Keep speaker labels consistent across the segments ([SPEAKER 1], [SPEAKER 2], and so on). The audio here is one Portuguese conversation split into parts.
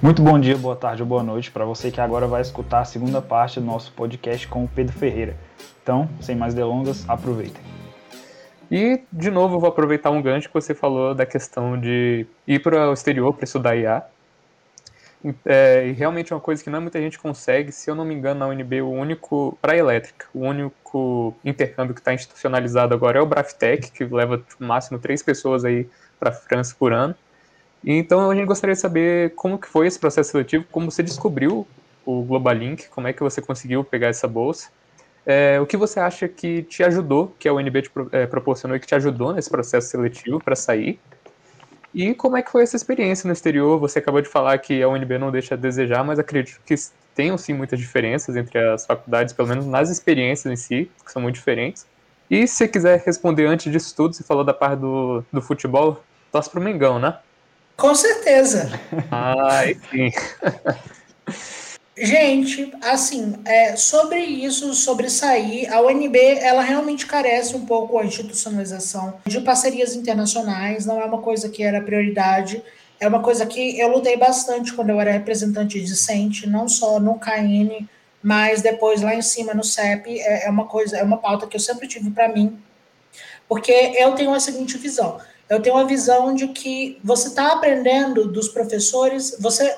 [SPEAKER 1] Muito bom dia, boa tarde ou boa noite para você que agora vai escutar a segunda parte do nosso podcast com o Pedro Ferreira. Então, sem mais delongas, aproveitem.
[SPEAKER 2] E, de novo, eu vou aproveitar um gancho que você falou da questão de ir para o exterior para estudar IA. É, e realmente é uma coisa que não muita gente consegue. Se eu não me engano, na UNB, o único, para elétrica, o único intercâmbio que está institucionalizado agora é o Braftec, que leva no máximo três pessoas aí para a França por ano. Então a gente gostaria de saber como que foi esse processo seletivo, como você descobriu o Globalink, como é que você conseguiu pegar essa bolsa. É, o que você acha que te ajudou, que a UNB te é, proporcionou e que te ajudou nesse processo seletivo para sair? E como é que foi essa experiência no exterior? Você acabou de falar que a UNB não deixa a desejar, mas acredito que tenham sim muitas diferenças entre as faculdades, pelo menos nas experiências em si, que são muito diferentes. E se quiser responder antes disso tudo, você falou da parte do, do futebol, torce pro Mengão, né?
[SPEAKER 3] Com certeza.
[SPEAKER 2] Ah, enfim.
[SPEAKER 3] Gente, assim, é, sobre isso, sobre sair, a UNB, ela realmente carece um pouco a institucionalização de parcerias internacionais, não é uma coisa que era prioridade, é uma coisa que eu lutei bastante quando eu era representante discente, não só no KN, mas depois lá em cima no CEP, é, é uma coisa, é uma pauta que eu sempre tive para mim, porque eu tenho a seguinte visão, eu tenho a visão de que você está aprendendo dos professores, você...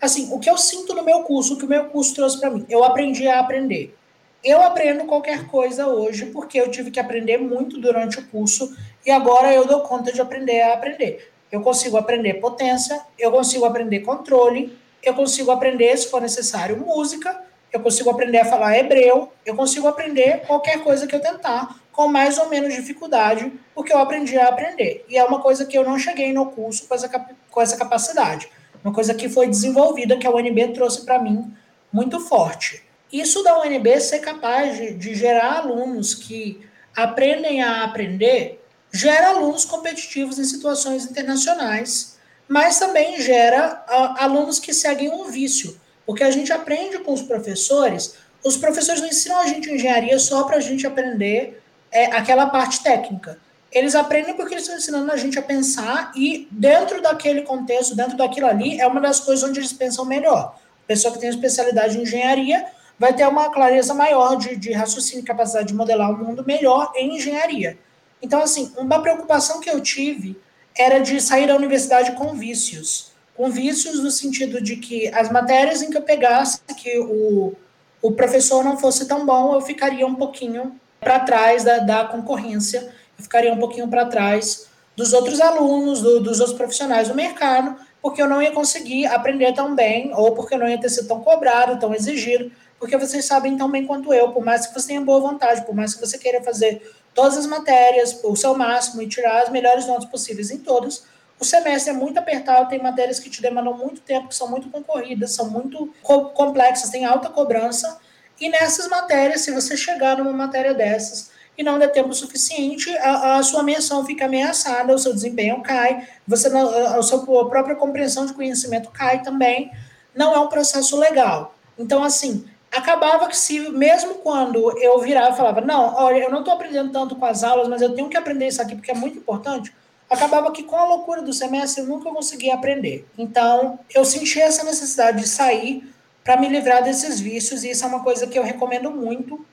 [SPEAKER 3] Assim, o que eu sinto no meu curso, o que o meu curso trouxe para mim, eu aprendi a aprender. Eu aprendo qualquer coisa hoje porque eu tive que aprender muito durante o curso e agora eu dou conta de aprender a aprender. Eu consigo aprender potência, eu consigo aprender controle, eu consigo aprender, se for necessário, música, eu consigo aprender a falar hebreu, eu consigo aprender qualquer coisa que eu tentar, com mais ou menos dificuldade, porque eu aprendi a aprender. E é uma coisa que eu não cheguei no curso com essa, com essa capacidade. Uma coisa que foi desenvolvida, que a UNB trouxe para mim muito forte. Isso da UNB ser capaz de, de gerar alunos que aprendem a aprender, gera alunos competitivos em situações internacionais, mas também gera uh, alunos que seguem um vício, porque a gente aprende com os professores, os professores não ensinam a gente engenharia só para a gente aprender é, aquela parte técnica. Eles aprendem porque eles estão ensinando a gente a pensar e dentro daquele contexto, dentro daquilo ali, é uma das coisas onde eles pensam melhor. A pessoa que tem especialidade em engenharia vai ter uma clareza maior de, de raciocínio capacidade de modelar o mundo melhor em engenharia. Então, assim, uma preocupação que eu tive era de sair da universidade com vícios. Com vícios no sentido de que as matérias em que eu pegasse, que o, o professor não fosse tão bom, eu ficaria um pouquinho para trás da, da concorrência eu ficaria um pouquinho para trás dos outros alunos, do, dos outros profissionais do mercado, porque eu não ia conseguir aprender tão bem, ou porque eu não ia ter sido tão cobrado, tão exigido, porque vocês sabem tão bem quanto eu, por mais que você tenha boa vontade, por mais que você queira fazer todas as matérias, o seu máximo e tirar as melhores notas possíveis em todas, o semestre é muito apertado, tem matérias que te demandam muito tempo, que são muito concorridas, são muito complexas, tem alta cobrança, e nessas matérias, se você chegar numa matéria dessas, e não der tempo suficiente, a, a sua menção fica ameaçada, o seu desempenho cai, você a, a sua própria compreensão de conhecimento cai também. Não é um processo legal. Então, assim, acabava que se, mesmo quando eu virava e falava, não, olha, eu não estou aprendendo tanto com as aulas, mas eu tenho que aprender isso aqui porque é muito importante, acabava que com a loucura do semestre eu nunca conseguia aprender. Então, eu senti essa necessidade de sair para me livrar desses vícios, e isso é uma coisa que eu recomendo muito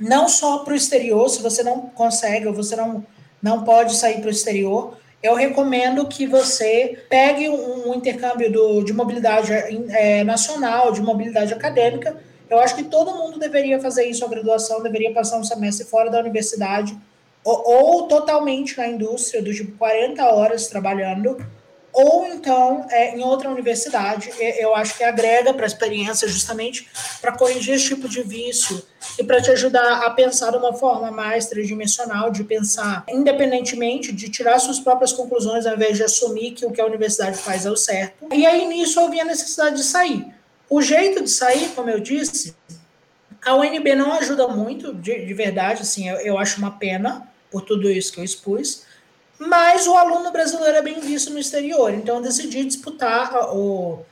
[SPEAKER 3] não só para o exterior, se você não consegue ou você não, não pode sair para o exterior, eu recomendo que você pegue um, um intercâmbio do, de mobilidade é, nacional, de mobilidade acadêmica. Eu acho que todo mundo deveria fazer isso, a graduação deveria passar um semestre fora da universidade, ou, ou totalmente na indústria, do tipo 40 horas trabalhando, ou então é, em outra universidade. Eu acho que agrega para a experiência justamente para corrigir esse tipo de vício e para te ajudar a pensar de uma forma mais tridimensional, de pensar independentemente, de tirar suas próprias conclusões ao invés de assumir que o que a universidade faz é o certo. E aí nisso eu vi a necessidade de sair. O jeito de sair, como eu disse, a UNB não ajuda muito, de, de verdade, assim, eu, eu acho uma pena por tudo isso que eu expus mas o aluno brasileiro é bem visto no exterior. Então, eu decidi disputar a, o,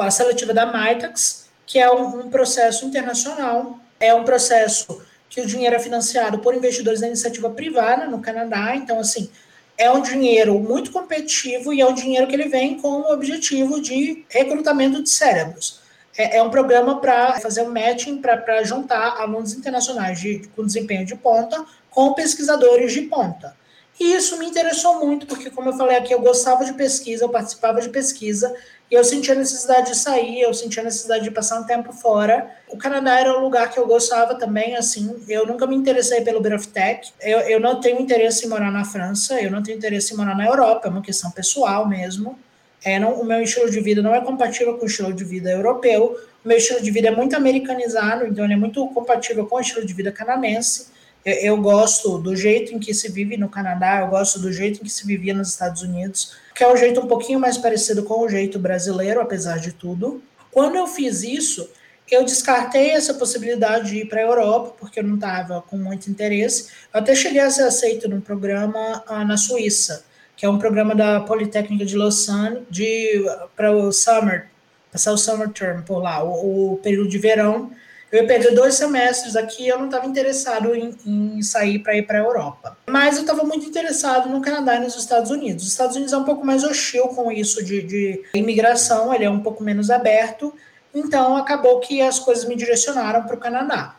[SPEAKER 3] a seletiva da MITAX, que é um, um, processo internacional, é um processo que o dinheiro é financiado por investidores da iniciativa privada no Canadá. Então, assim, é um dinheiro muito competitivo e é um dinheiro que ele vem com o objetivo de recrutamento de cérebros. É, é um programa para fazer um matching, para juntar alunos internacionais de, com desempenho de ponta com pesquisadores de ponta. E isso me interessou muito, porque, como eu falei aqui, eu gostava de pesquisa, eu participava de pesquisa, e eu sentia a necessidade de sair, eu sentia a necessidade de passar um tempo fora. O Canadá era um lugar que eu gostava também, assim, eu nunca me interessei pelo Tech, eu, eu não tenho interesse em morar na França, eu não tenho interesse em morar na Europa, é uma questão pessoal mesmo. É, não, o meu estilo de vida não é compatível com o estilo de vida europeu, o meu estilo de vida é muito americanizado, então ele é muito compatível com o estilo de vida canadense. Eu, gosto do jeito em que se vive no Canadá, eu gosto do jeito em que se vivia nos Estados Unidos, que é um jeito um pouquinho mais parecido com o jeito brasileiro, apesar de tudo. Quando eu fiz isso, eu descartei essa possibilidade de ir para a Europa, porque eu não estava com muito interesse. Eu até cheguei a ser aceito num programa ah, na Suíça, que é um programa da Politécnica de Lausanne para o summer, passar o summer term por lá, o, o período de verão eu ia perder dois semestres aqui eu não estava interessado em, em, sair para ir para a Europa. Mas eu estava muito interessado no Canadá e nos Estados Unidos. Os Estados Unidos é um pouco mais hostil com isso de, de imigração, ele é um pouco menos aberto. Então acabou que as coisas me direcionaram para o Canadá.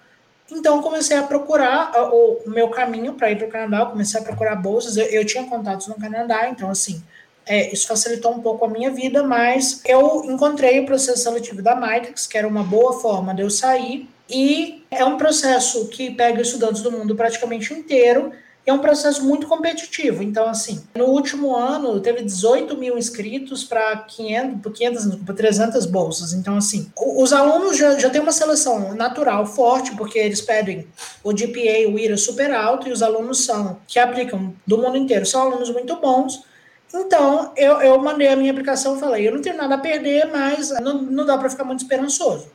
[SPEAKER 3] Então comecei a procurar o, o meu caminho para ir para o Canadá, eu comecei a procurar bolsas. Eu, eu tinha contatos no Canadá, então assim é, isso facilitou um pouco a minha vida, mas eu encontrei o processo seletivo da Matrix, que era uma boa forma de eu sair, e é um processo que pega estudantes do mundo praticamente inteiro, e é um processo muito competitivo. Então, assim, no último ano teve 18 mil inscritos para 500, 500, 300 bolsas. Então, assim, os alunos já, já têm uma seleção natural forte, porque eles pedem o GPA, o IRA super alto, e os alunos são, que aplicam do mundo inteiro, são alunos muito bons, então, eu, eu mandei a minha aplicação e falei, eu não tenho nada a perder, mas não, não dá para ficar muito esperançoso.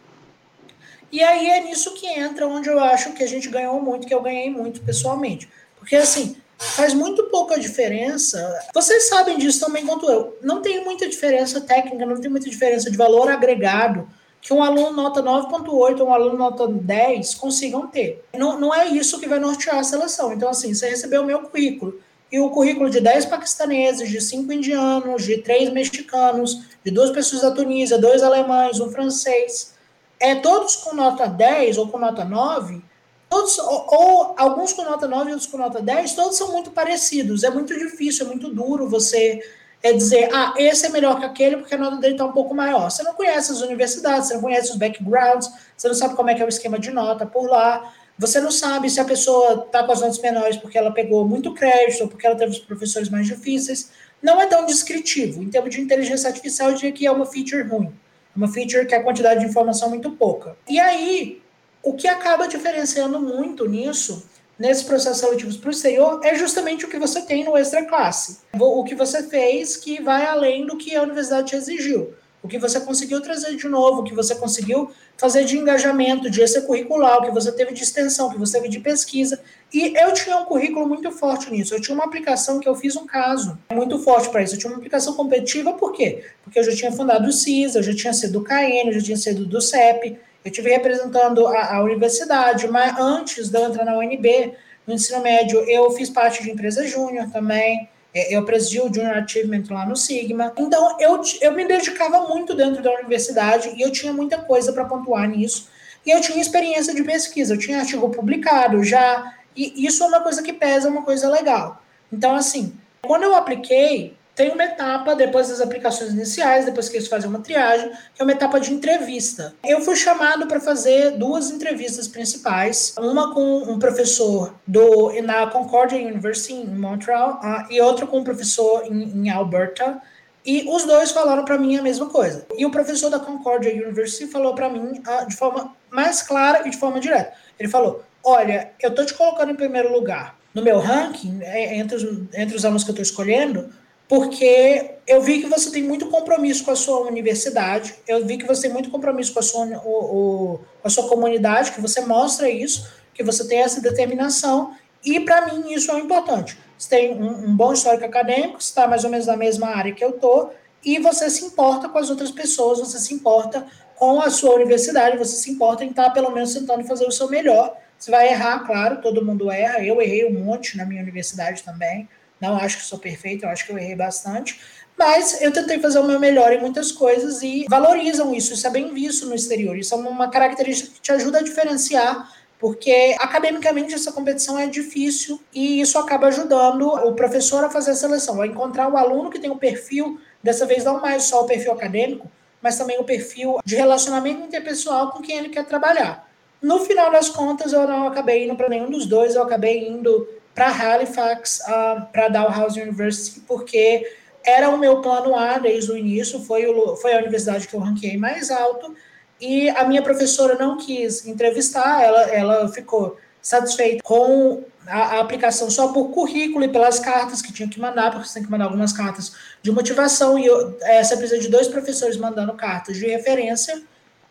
[SPEAKER 3] E aí é nisso que entra onde eu acho que a gente ganhou muito, que eu ganhei muito pessoalmente. Porque, assim, faz muito pouca diferença. Vocês sabem disso também quanto eu. Não tem muita diferença técnica, não tem muita diferença de valor agregado que um aluno nota 9.8 ou um aluno nota 10 consigam ter. Não, não é isso que vai nortear a seleção. Então, assim, você recebeu o meu currículo e o currículo de 10 paquistaneses, de 5 indianos, de 3 mexicanos, de duas pessoas da Tunísia, dois alemães, um francês, é todos com nota 10 ou com nota 9, todos, ou, ou, alguns com nota 9 e outros com nota 10, todos são muito parecidos. É muito difícil, é muito duro você é dizer, ah, esse é melhor que aquele porque a nota dele está um pouco maior. Você não conhece as universidades, você não conhece os backgrounds, você não sabe como é que é o esquema de nota por lá. Você não sabe se a pessoa está com as notas menores porque ela pegou muito crédito ou porque ela teve os professores mais difíceis. Não é tão descritivo. Em termos de inteligência artificial, eu diria que é uma feature ruim. Uma feature que a quantidade de informação é muito pouca. E aí, o que acaba diferenciando muito nisso, nesses processos seletivos para o exterior, é justamente o que você tem no extra classe. O que você fez que vai além do que a universidade te exigiu o que você conseguiu trazer de novo, o que você conseguiu fazer de engajamento, de extracurricular, o que você teve de extensão, o que você teve de pesquisa. E eu tinha um currículo muito forte nisso. Eu tinha uma aplicação que eu fiz um caso muito forte para isso. Eu tinha uma aplicação competitiva, por quê? Porque eu já tinha fundado o CISA, eu já tinha sido do KN, eu já tinha sido do CEP, eu estive representando a, a universidade, mas antes de eu entrar na UNB, no ensino médio, eu fiz parte de empresa júnior também. É, eu presidi o Junior Achievement lá no Sigma. Então, eu, eu me dedicava muito dentro da universidade e eu tinha muita coisa para pontuar nisso. E eu tinha experiência de pesquisa, eu tinha artigo publicado já, e isso é uma coisa que pesa, uma coisa legal. Então, assim, quando eu apliquei, tem uma etapa depois das aplicações iniciais, depois que eles fazem uma triagem, que é uma etapa de entrevista. Eu fui chamado para fazer duas entrevistas principais, uma com um professor do na Concordia University em Montreal uh, e outra com um professor em, em Alberta. E os dois falaram para mim a mesma coisa. E o professor da Concordia University falou para mim uh, de forma mais clara e de forma direta. Ele falou: Olha, eu tô te colocando em primeiro lugar no meu ranking, é, entre os, entre os alunos que eu estou escolhendo, porque eu vi que você tem muito compromisso com a sua universidade, eu vi que você tem muito compromisso com a sua, o, o, com a sua comunidade, que você mostra isso, que você tem essa determinação, e para mim isso é importante. Você tem um, um bom histórico acadêmico, você está mais ou menos na mesma área que eu estou, e você se importa com as outras pessoas, você se importa com a sua universidade, você se importa em estar pelo menos tentando fazer o seu melhor. Você vai errar, claro, todo mundo erra, eu errei um monte na minha universidade também, Não acho que sou perfeito, eu acho que eu errei bastante. Mas eu tentei fazer o meu melhor em muitas coisas e valorizam isso, isso é bem visto no exterior. Isso é uma característica que te ajuda a diferenciar porque academicamente essa competição é difícil e isso acaba ajudando o professor a fazer a seleção, a encontrar o aluno que tem um perfil, dessa vez não mais só o perfil acadêmico, mas também o perfil de relacionamento interpessoal com quem ele quer trabalhar. No final das contas, eu não acabei indo para nenhum dos dois, eu acabei indo para Halifax, uh, para Dalhousie University, porque era o meu plano A desde o início, foi, o, foi a universidade que eu ranquei mais alto, e a minha professora não quis entrevistar, ela, ela ficou satisfeita com a, a, aplicação só por currículo e pelas cartas que tinha que mandar, porque você tem que mandar algumas cartas de motivação, e eu, é, você precisa de dois professores mandando cartas de referência,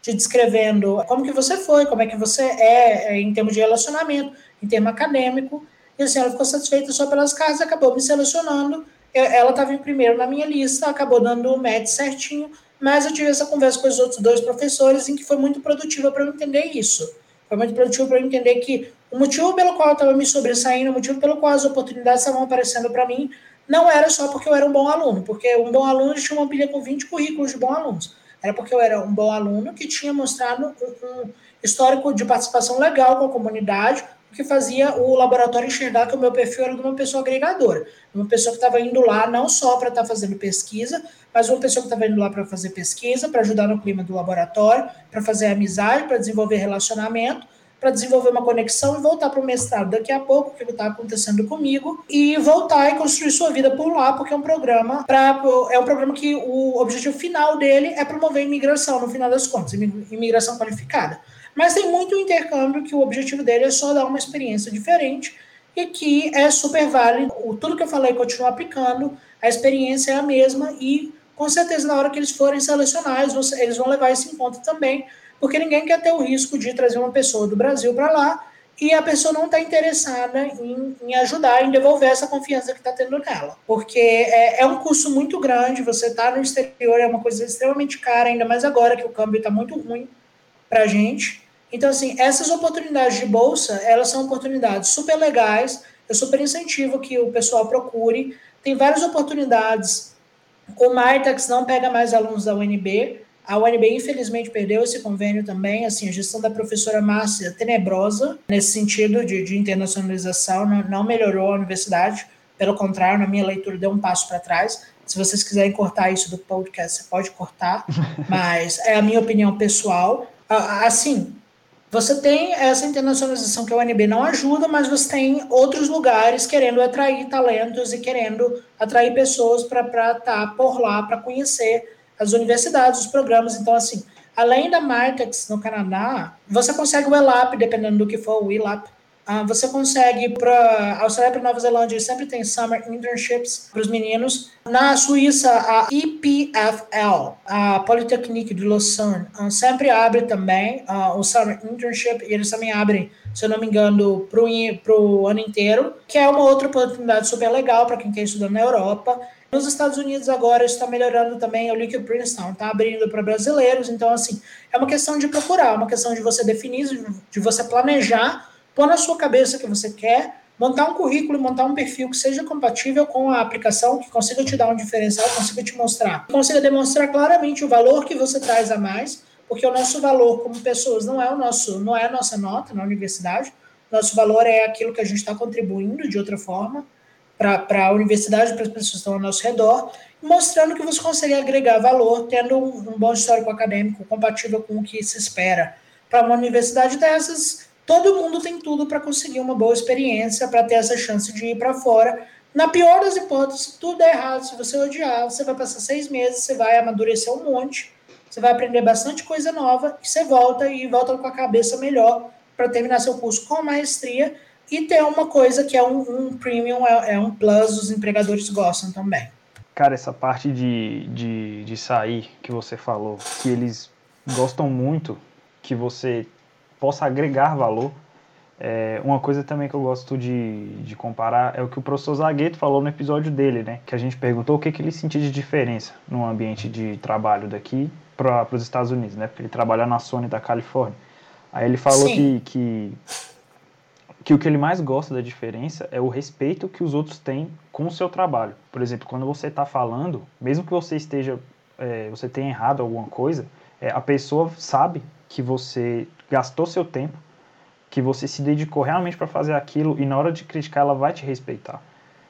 [SPEAKER 3] te descrevendo como que você foi, como é que você é, é em termos de relacionamento, em termo acadêmico, e assim, ela ficou satisfeita só pelas cartas, acabou me selecionando, ela estava em primeiro na minha lista, acabou dando o match certinho, mas eu tive essa conversa com os outros dois professores em que foi muito produtiva para eu entender isso. Foi muito produtivo para eu entender que o motivo pelo qual eu estava me sobressaindo, o motivo pelo qual as oportunidades estavam aparecendo para mim, não era só porque eu era um bom aluno, porque um bom aluno tinha uma pilha com 20 currículos de bons alunos. Era porque eu era um bom aluno que tinha mostrado um, histórico de participação legal com a comunidade, que fazia o laboratório enxergar que o meu perfil era de uma pessoa agregadora, uma pessoa que estava indo lá não só para estar tá fazendo pesquisa, mas uma pessoa que estava indo lá para fazer pesquisa, para ajudar no clima do laboratório, para fazer amizade, para desenvolver relacionamento, para desenvolver uma conexão e voltar para o mestrado daqui a pouco, que está acontecendo comigo, e voltar e construir sua vida por lá, porque é um programa para é um programa que o objetivo final dele é promover imigração, no final das contas, imigração qualificada. Mas tem muito intercâmbio que o objetivo dele é só dar uma experiência diferente e que é super válido. Tudo que eu falei continua aplicando, a experiência é a mesma e com certeza na hora que eles forem selecionar, eles vão levar isso em conta também, porque ninguém quer ter o risco de trazer uma pessoa do Brasil para lá e a pessoa não está interessada em, em, ajudar, em devolver essa confiança que está tendo nela. Porque é, é, um custo muito grande, você está no exterior, é uma coisa extremamente cara, ainda mais agora que o câmbio está muito ruim para a gente. Então, assim, essas oportunidades de bolsa, elas são oportunidades super legais, eu super incentivo que o pessoal procure. Tem várias oportunidades. O Martax não pega mais alunos da UNB, a UNB, infelizmente, perdeu esse convênio também. Assim, a gestão da professora Márcia é tenebrosa nesse sentido de, de internacionalização, não, não, melhorou a universidade. Pelo contrário, na minha leitura, deu um passo para trás. Se vocês quiserem cortar isso do podcast, você pode cortar, mas é a minha opinião pessoal. Assim, você tem essa internacionalização que a UNB não ajuda, mas você tem outros lugares querendo atrair talentos e querendo atrair pessoas para estar tá por lá, para conhecer as universidades, os programas. Então, assim, além da Martex no Canadá, você consegue o ELAP, dependendo do que for o ELAP, ah, você consegue para Austrália para Nova Zelândia sempre tem summer internships para os meninos. Na Suíça a EPFL, a Polytechnique de Lausanne, ah, sempre abre também uh, o summer internship e eles também abrem, se eu não me engano, para o ano inteiro, que é uma outra oportunidade super legal para quem quer estudar na Europa. Nos Estados Unidos agora está melhorando também, o Liquid Princeton está abrindo para brasileiros, então assim, é uma questão de procurar, uma questão de você definir, de você planejar pôr na sua cabeça que você quer, montar um currículo montar um perfil que seja compatível com a aplicação, que consiga te dar um diferencial, consiga te mostrar, consiga demonstrar claramente o valor que você traz a mais, porque o nosso valor como pessoas não é o nosso, não é a nossa nota na universidade, nosso valor é aquilo que a gente está contribuindo de outra forma para a universidade, para as pessoas que estão ao nosso redor, mostrando que você consegue agregar valor, tendo um, um bom histórico acadêmico compatível com o que se espera. Para uma universidade dessas todo mundo tem tudo para conseguir uma boa experiência, para ter essa chance de ir para fora. Na pior das hipóteses, tudo é errado. Se você odiar, você vai passar seis meses, você vai amadurecer um monte, você vai aprender bastante coisa nova e você volta e volta com a cabeça melhor para terminar seu curso com maestria e ter uma coisa que é um, um premium, é, é, um plus, os empregadores gostam também.
[SPEAKER 1] Cara, essa parte de, de, de sair que você falou, que eles gostam muito que você possa agregar valor. É, uma coisa também que eu gosto de, de comparar é o que o professor Zagueto falou no episódio dele, né? Que a gente perguntou o que, que ele sentia de diferença no ambiente de trabalho daqui para os Estados Unidos, né? Porque ele trabalha na Sony da Califórnia. Aí ele falou que, que que o que ele mais gosta da diferença é o respeito que os outros têm com o seu trabalho. Por exemplo, quando você está falando, mesmo que você esteja, é, você tenha errado alguma coisa, é, a pessoa sabe que você gastou seu tempo, que você se dedicou realmente para fazer aquilo e na hora de criticar ela vai te respeitar.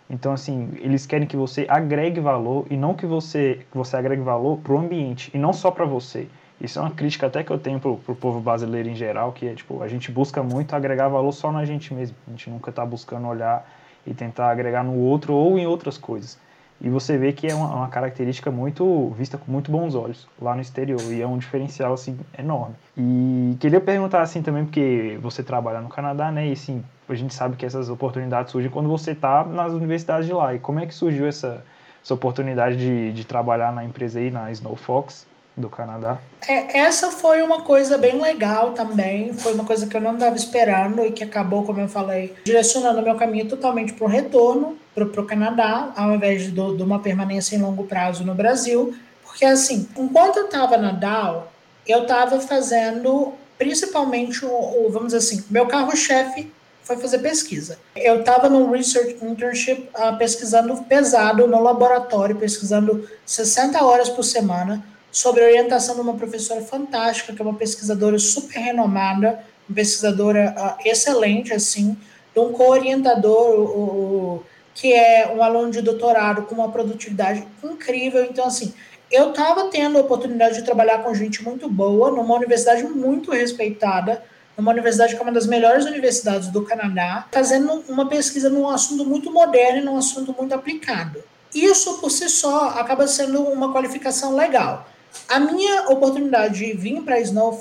[SPEAKER 1] Então, assim, eles querem que você agregue valor e não que você, que você agregue valor para o ambiente e não só para você. Isso é uma crítica até que eu tenho pro, pro povo brasileiro em geral, que é tipo, a gente busca muito agregar valor só na gente mesmo. A gente nunca está buscando olhar e tentar agregar no outro ou em outras coisas. E você vê que é uma, uma, característica muito vista com muito bons olhos lá no exterior e é um diferencial assim enorme. E queria perguntar assim também porque você trabalha no Canadá, né? E assim, a gente sabe que essas oportunidades surgem quando você está nas universidades de lá. E como é que surgiu essa, essa oportunidade de, de trabalhar na empresa aí, na Snow Fox? do Canadá.
[SPEAKER 3] É, essa foi uma coisa bem legal também, foi uma coisa que eu não estava esperando e que acabou, como eu falei, direcionando meu caminho totalmente para o retorno para o Canadá, ao invés de, de, uma permanência em longo prazo no Brasil, porque assim, enquanto eu estava na DAO, eu estava fazendo principalmente o, o, vamos dizer assim, meu carro-chefe foi fazer pesquisa. Eu estava no research internship uh, pesquisando pesado no laboratório, pesquisando 60 horas por semana sobre a orientação de uma professora fantástica, que é uma pesquisadora super renomada, pesquisadora uh, excelente, assim, de um co-orientador, que é um aluno de doutorado com uma produtividade incrível. Então, assim, eu estava tendo a oportunidade de trabalhar com gente muito boa, numa universidade muito respeitada, numa universidade que é uma das melhores universidades do Canadá, fazendo uma pesquisa num assunto muito moderno e num assunto muito aplicado. Isso, por si só, acaba sendo uma qualificação legal. A minha oportunidade de vir para Snow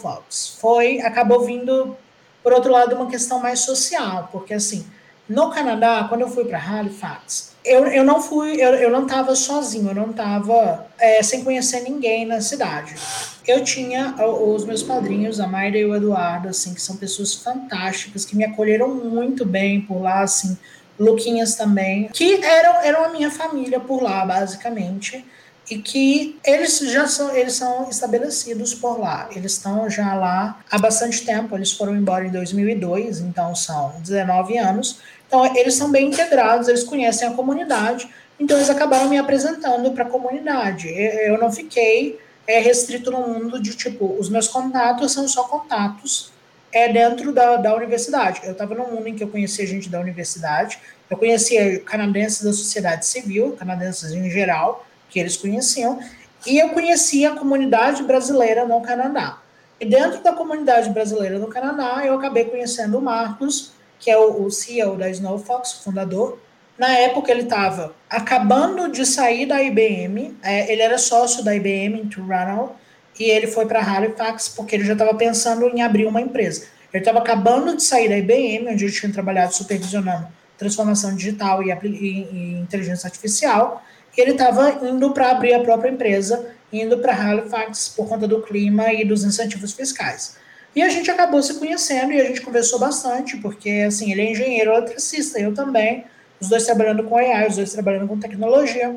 [SPEAKER 3] foi acabou vindo por outro lado uma questão mais social, porque assim, no Canadá, quando eu fui para Halifax, eu, eu não fui, eu, eu não estava sozinho, eu não estava é, sem conhecer ninguém na cidade. Eu tinha os meus padrinhos, a Mayra e o Eduardo, assim, que são pessoas fantásticas, que me acolheram muito bem por lá, assim, Luquinhas também, que eram, eram a minha família por lá, basicamente e que eles já são, eles são estabelecidos por lá. Eles estão já lá há bastante tempo. Eles foram embora em 2002, então são 19 anos. Então eles são bem integrados, eles conhecem a comunidade. Então eles acabaram me apresentando para a comunidade. Eu não fiquei é, restrito no mundo de tipo, os meus contatos são só contatos é dentro da, da universidade. Eu estava num mundo em que eu conhecia gente da universidade, eu conhecia canadenses da sociedade civil, canadenses em geral, que eles conheciam, e eu conheci a comunidade brasileira no Canadá. E dentro da comunidade brasileira no Canadá, eu acabei conhecendo o Marcos, que é o, o CEO da Snowfox, fundador. Na época, ele estava acabando de sair da IBM, é, ele era sócio da IBM em Toronto, e ele foi para Halifax porque ele já estava pensando em abrir uma empresa. Ele estava acabando de sair da IBM, onde ele tinha trabalhado supervisionando transformação digital e, e, e inteligência artificial, ele estava indo para abrir a própria empresa, indo para Halifax por conta do clima e dos incentivos fiscais. E a gente acabou se conhecendo e a gente conversou bastante, porque assim, ele é engenheiro eletricista, eu também, os dois trabalhando com AI, os dois trabalhando com tecnologia.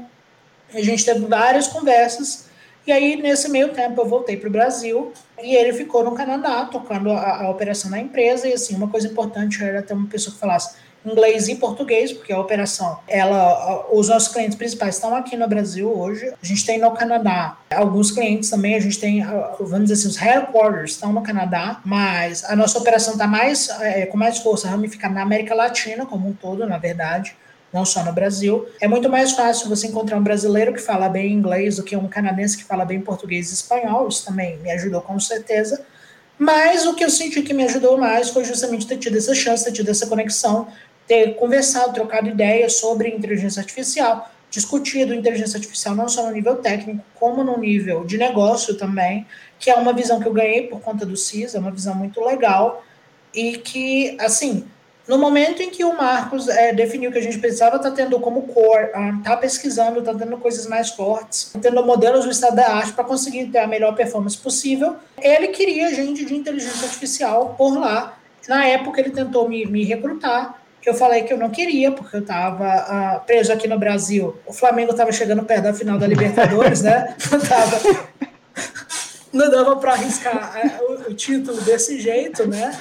[SPEAKER 3] A gente teve várias conversas, e aí nesse meio tempo eu voltei para o Brasil e ele ficou no Canadá tocando a, a operação da empresa. E assim, uma coisa importante era ter uma pessoa que falasse inglês e português, porque a operação, ela, os nossos clientes principais estão aqui no Brasil hoje. A gente tem no Canadá alguns clientes também, a gente tem, vamos dizer assim, os headquarters estão no Canadá, mas a nossa operação está mais, é, com mais força ramificada na América Latina como um todo, na verdade não só no Brasil. É muito mais fácil você encontrar um brasileiro que fala bem inglês do que um canadense que fala bem português e espanhol. Isso também me ajudou com certeza. Mas o que eu senti que me ajudou mais foi justamente ter tido essa chance, ter tido essa conexão ter conversado, trocado ideias sobre inteligência artificial, discutido inteligência artificial não só no nível técnico, como no nível de negócio também, que é uma visão que eu ganhei por conta do CIS, é uma visão muito legal, e que, assim, no momento em que o Marcos é, definiu que a gente precisava estar tá tendo como core, está ah, pesquisando, está tendo coisas mais fortes, tendo modelos do estado da arte para conseguir ter a melhor performance possível, ele queria gente de inteligência artificial por lá. Na época ele tentou me, me recrutar, eu falei que eu não queria, porque eu estava uh, ah, preso aqui no Brasil. O Flamengo estava chegando perto da final da Libertadores, né? Não, tava, não dava para arriscar uh, o, o, título desse jeito, né?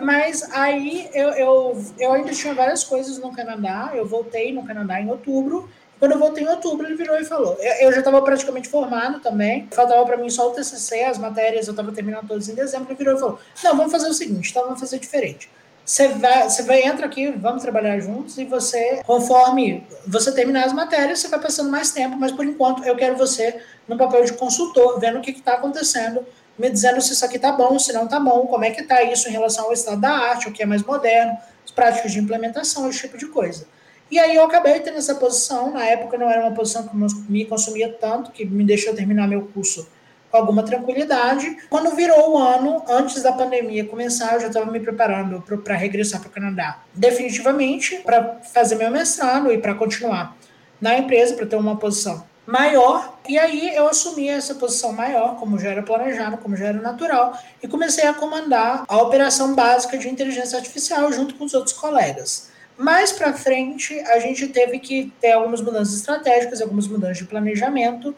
[SPEAKER 3] mas aí eu, eu, eu ainda tinha várias coisas no Canadá. Eu voltei no Canadá em outubro. Quando eu voltei em outubro, ele virou e falou. Eu, eu já estava praticamente formado também. Faltava para mim só o TCC, as matérias eu estava terminando todas em dezembro. Ele virou e falou: Não, vamos fazer o seguinte, então vamos fazer diferente. Você vai, você vai entra aqui, vamos trabalhar juntos e você, conforme você terminar as matérias, você vai passando mais tempo, mas por enquanto eu quero você no papel de consultor, vendo o que está acontecendo, me dizendo se isso aqui está bom, se não está bom, como é que está isso em relação ao estado da arte, o que é mais moderno, as práticas de implementação, esse tipo de coisa. E aí eu acabei tendo essa posição, na época não era uma posição que me consumia tanto, que me deixou terminar meu curso alguma tranquilidade. Quando virou o ano, antes da pandemia começar, eu já estava me preparando para regressar para o Canadá, definitivamente, para fazer meu mestrado e para continuar na empresa, para ter uma posição maior. E aí eu assumi essa posição maior, como já era planejado, como já era natural, e comecei a comandar a operação básica de inteligência artificial junto com os outros colegas. Mais para frente, a gente teve que ter algumas mudanças estratégicas, algumas mudanças de planejamento,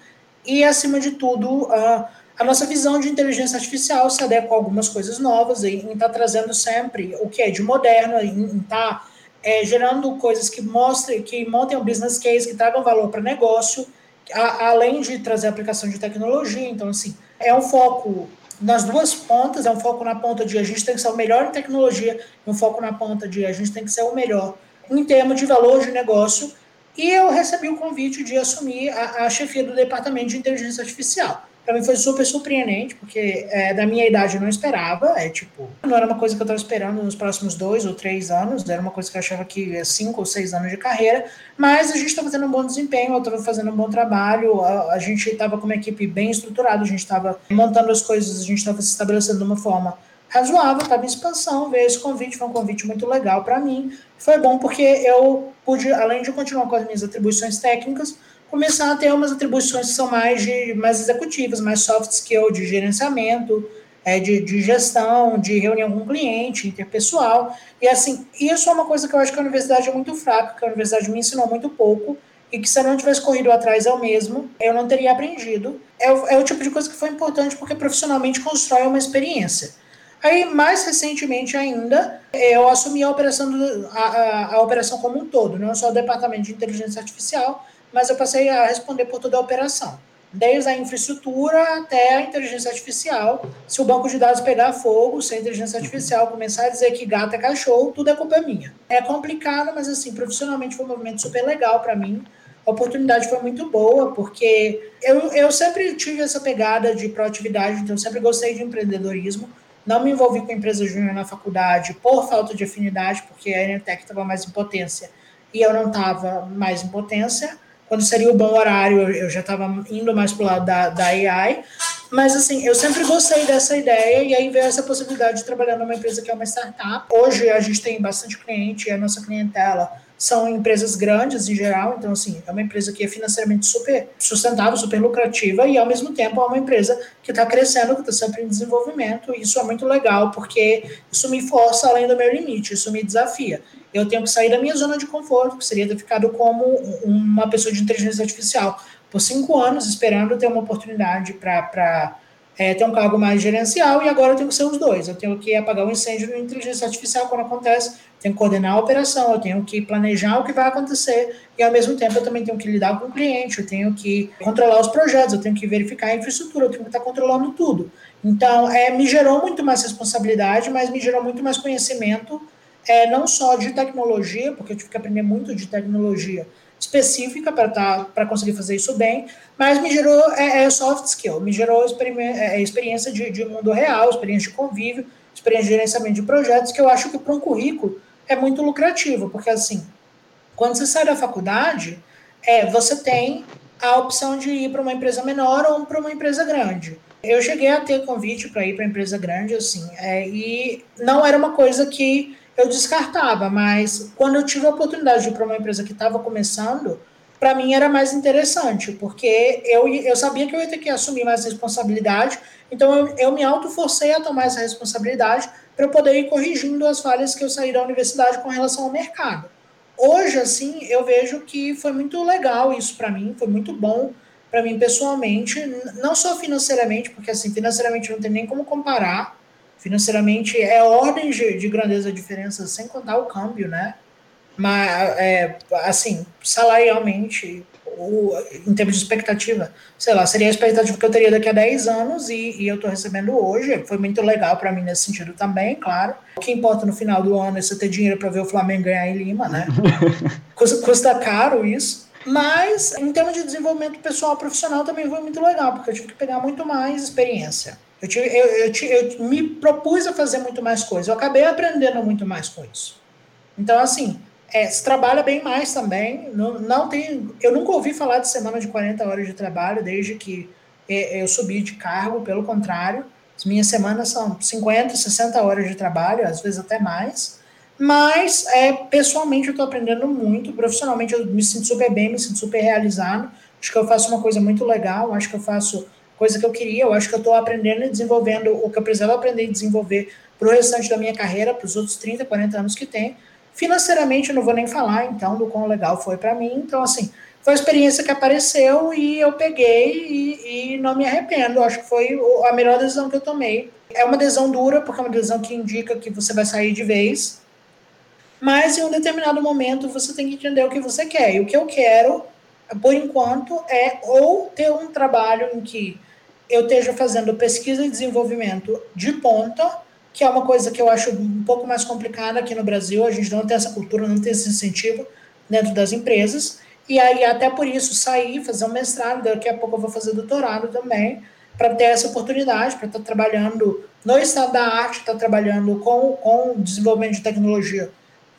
[SPEAKER 3] e, acima de tudo, a, a nossa visão de inteligência artificial se adequa a algumas coisas novas, em estar tá trazendo sempre o que é de moderno, em estar tá, é, gerando coisas que mostrem, que montem um business case, que tragam valor para negócio, a, além de trazer aplicação de tecnologia. Então, assim, é um foco nas duas pontas, é um foco na ponta de a gente tem que ser o melhor em tecnologia, um foco na ponta de a gente tem que ser o melhor em termos de valor de negócio, e eu recebi o convite de assumir a, a chefia do departamento de inteligência artificial. Para mim foi super surpreendente, porque é, da minha idade eu não esperava. É tipo, não era uma coisa que eu estava esperando nos próximos dois ou três anos, era uma coisa que eu achava que ia cinco ou seis anos de carreira. Mas a gente estava tendo um bom desempenho, eu estava fazendo um bom trabalho, a, a gente estava com uma equipe bem estruturada, a gente estava montando as coisas, a gente estava se estabelecendo de uma forma razoável, estava em expansão, veio esse convite, foi um convite muito legal para mim. Foi bom porque eu pude, além de continuar com as minhas atribuições técnicas, começar a ter umas atribuições que são mais, de, mais executivas, mais soft skill, de gerenciamento, é, de, de gestão, de reunião com cliente, interpessoal. E assim, isso é uma coisa que eu acho que a universidade é muito fraca, que a universidade me ensinou muito pouco, e que se eu não tivesse corrido atrás eu mesmo, eu não teria aprendido. É o, é o tipo de coisa que foi importante porque profissionalmente constrói uma experiência. Aí, mais recentemente ainda, eu assumi a operação, do, a, a, a, operação como um todo, não só o departamento de inteligência artificial, mas eu passei a responder por toda a operação, desde a infraestrutura até a inteligência artificial. Se o banco de dados pegar fogo, se a inteligência artificial começar a dizer que gato é cachorro, tudo é culpa minha. É complicado, mas assim, profissionalmente foi um movimento super legal para mim. A oportunidade foi muito boa, porque eu, eu sempre tive essa pegada de proatividade, então eu sempre gostei de empreendedorismo não me envolvi com empresa júnior na faculdade por falta de afinidade, porque a Enetec estava mais em potência e eu não estava mais em potência. Quando seria o bom horário, eu já estava indo mais para o lado da, da AI. Mas, assim, eu sempre gostei dessa ideia e aí veio essa possibilidade de trabalhar numa empresa que é uma startup. Hoje a gente tem bastante cliente e a nossa clientela são empresas grandes em geral, então assim, é uma empresa que é financeiramente super sustentável, super lucrativa e ao mesmo tempo é uma empresa que está crescendo, que está sempre em desenvolvimento e isso é muito legal porque isso me força além do meu limite, isso me desafia. Eu tenho que sair da minha zona de conforto, que seria ter ficado como uma pessoa de inteligência artificial por cinco anos esperando ter uma oportunidade para é, ter um cargo mais gerencial e agora eu tenho que ser os dois. Eu tenho que apagar o um incêndio na inteligência artificial quando acontece tenho que coordenar a operação, eu tenho que planejar o que vai acontecer e, ao mesmo tempo, eu também tenho que lidar com o cliente, eu tenho que controlar os projetos, eu tenho que verificar a infraestrutura, eu tenho que estar controlando tudo. Então, é, me gerou muito mais responsabilidade, mas me gerou muito mais conhecimento, é, não só de tecnologia, porque eu tive que aprender muito de tecnologia específica para tá, conseguir fazer isso bem, mas me gerou é, é soft skill, me gerou é, experiência de, de mundo real, experiência de convívio, experiência de gerenciamento de projetos, que eu acho que para um currículo é muito lucrativo, porque assim, quando você sai da faculdade, é, você tem a opção de ir para uma empresa menor ou para uma empresa grande. Eu cheguei a ter convite para ir para empresa grande, assim, é, e não era uma coisa que eu descartava, mas quando eu tive a oportunidade de ir para uma empresa que estava começando, para mim era mais interessante, porque eu, eu sabia que eu ia ter que assumir mais responsabilidade, então eu, eu me auto-forcei a tomar essa responsabilidade para eu poder ir corrigindo as falhas que eu saí da universidade com relação ao mercado. Hoje, assim, eu vejo que foi muito legal isso para mim, foi muito bom para mim pessoalmente, não só financeiramente, porque assim, financeiramente não tem nem como comparar, Financeiramente é ordem de, de grandeza a diferença, sem contar o câmbio, né? Mas, é, assim, salarialmente, o, em termos de expectativa, sei lá, seria a expectativa que eu teria daqui a 10 anos e, e eu estou recebendo hoje. Foi muito legal para mim nesse sentido também, claro. O que importa no final do ano é você ter dinheiro para ver o Flamengo ganhar em Lima, né? custa, custa caro isso. Mas, em termos de desenvolvimento pessoal profissional, também foi muito legal, porque eu tive que pegar muito mais experiência. Eu, tive, eu, eu, eu me propus a fazer muito mais coisas. Eu acabei aprendendo muito mais com isso. Então, assim, é, se trabalha bem mais também. Não, não tem, eu nunca ouvi falar de semana de 40 horas de trabalho desde que eu subi de cargo, pelo contrário. As minhas semanas são 50, 60 horas de trabalho, às vezes até mais. Mas, é, pessoalmente, eu estou aprendendo muito. Profissionalmente, eu me sinto super bem, me sinto super realizado. Acho que eu faço uma coisa muito legal, acho que eu faço coisa que eu queria, eu acho que eu estou aprendendo e desenvolvendo o que eu precisava aprender e desenvolver para o restante da minha carreira, para os outros 30, 40 anos que tem. Financeiramente, eu não vou nem falar, então, do quão legal foi para mim. Então, assim, foi a experiência que apareceu e eu peguei e, e não me arrependo. Eu acho que foi a melhor decisão que eu tomei. É uma decisão dura, porque é uma decisão que indica que você vai sair de vez. Mas em um determinado momento você tem que entender o que você quer. E o que eu quero, por enquanto, é ou ter um trabalho em que eu esteja fazendo pesquisa e desenvolvimento de ponta que é uma coisa que eu acho um pouco mais complicada aqui no Brasil. A gente não tem essa cultura, não tem esse incentivo dentro das empresas. E aí, até por isso, sair, fazer um mestrado, daqui a pouco eu vou fazer doutorado também, para ter essa oportunidade, para estar tá trabalhando no estado da arte, estar tá trabalhando com, com desenvolvimento de tecnologia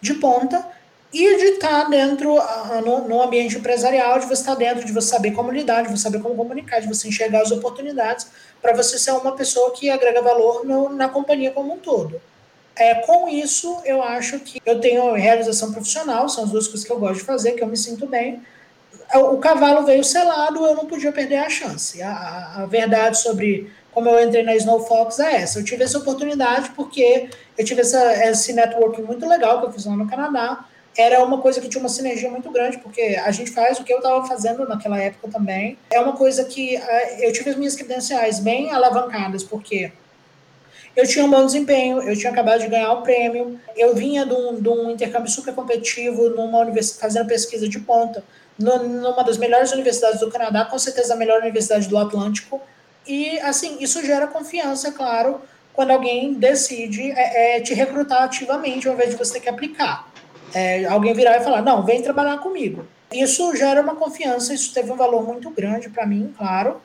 [SPEAKER 3] de ponta e de estar tá dentro, uh, no, no, ambiente empresarial, de você estar dentro, de você saber como lidar, de você saber como comunicar, de você enxergar as oportunidades para você ser uma pessoa que agrega valor no, na companhia como um todo. É, com isso, eu acho que eu tenho realização profissional, são as duas coisas que eu gosto de fazer, que eu me sinto bem. O cavalo veio selado, eu não podia perder a chance. A, a, a verdade sobre como eu entrei na Snow Fox é essa. Eu tive essa oportunidade porque eu tive essa, esse networking muito legal que eu fiz lá no Canadá era uma coisa que tinha uma sinergia muito grande, porque a gente faz o que eu estava fazendo naquela época também. É uma coisa que uh, eu tive as minhas credenciais bem alavancadas, porque eu tinha um bom desempenho, eu tinha acabado de ganhar o prêmio, eu vinha de um, de um intercâmbio super competitivo, numa universidade, fazendo pesquisa de ponta, numa das melhores universidades do Canadá, com certeza a melhor universidade do Atlântico. E, assim, isso gera confiança, claro, quando alguém decide é, é, te recrutar ativamente, ao invés de você ter que aplicar é, alguém virar e falar: não, vem trabalhar comigo. Isso gera uma confiança, isso teve um valor muito grande para mim, claro.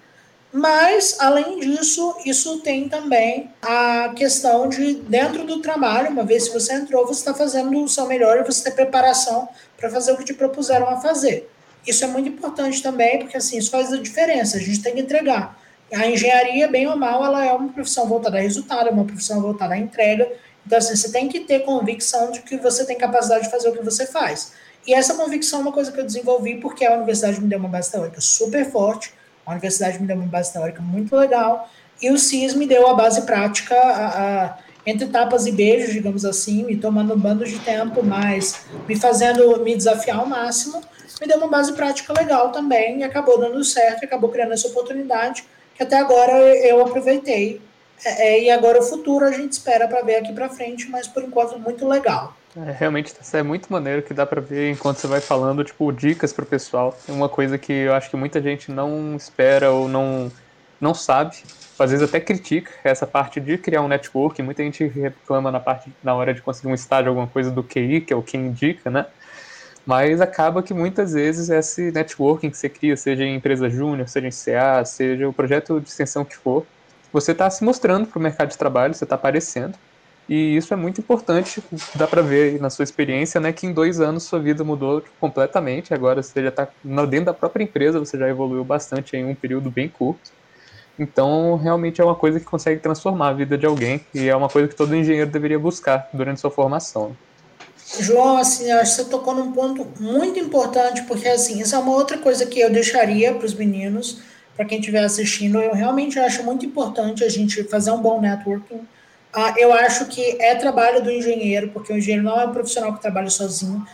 [SPEAKER 3] Mas, além disso, isso tem também a questão de, dentro do trabalho, uma vez que você entrou, você está fazendo o seu melhor e você tem preparação para fazer o que te propuseram a fazer. Isso é muito importante também, porque assim, isso faz a diferença, a gente tem que entregar. A engenharia, bem ou mal, ela é uma profissão voltada a resultado, é uma profissão voltada à entrega, então, assim, você tem que ter convicção de que você tem capacidade de fazer o que você faz. E essa convicção é uma coisa que eu desenvolvi porque a universidade me deu uma base teórica super forte, a universidade me deu uma base teórica muito legal, e o CIS me deu a base prática, a, a, entre tapas e beijos, digamos assim, me tomando um bando de tempo, mas me fazendo me desafiar ao máximo, me deu uma base prática legal também, e acabou dando certo, acabou criando essa oportunidade, que até agora eu aproveitei é, é, e agora o futuro a gente espera para ver aqui para frente, mas por enquanto muito legal.
[SPEAKER 2] É, realmente é muito maneiro que dá para ver enquanto você vai falando, tipo, dicas para o pessoal. É uma coisa que eu acho que muita gente não espera ou não, não sabe. Às vezes até critica essa parte de criar um network. Muita gente reclama na parte na hora de conseguir um estágio, alguma coisa do QI, que é o que indica, né? Mas acaba que muitas vezes esse networking que você cria, seja em empresa júnior, seja em CA, seja o projeto de extensão que for, você está se mostrando para o mercado de trabalho, você está aparecendo. E isso é muito importante, dá para ver na sua experiência, né, que em dois anos sua vida mudou completamente. Agora você já está dentro da própria empresa, você já evoluiu bastante em um período bem curto. Então, realmente é uma coisa que consegue transformar a vida de alguém e é uma coisa que todo engenheiro deveria buscar durante sua formação.
[SPEAKER 3] João, assim, acho que você tocou num ponto muito importante, porque assim, isso é uma outra coisa que eu deixaria para os meninos para quem estiver assistindo, eu realmente acho muito importante a gente fazer um bom networking. Uh, eu acho que é trabalho do engenheiro, porque o engenheiro não é um profissional que trabalha sozinho.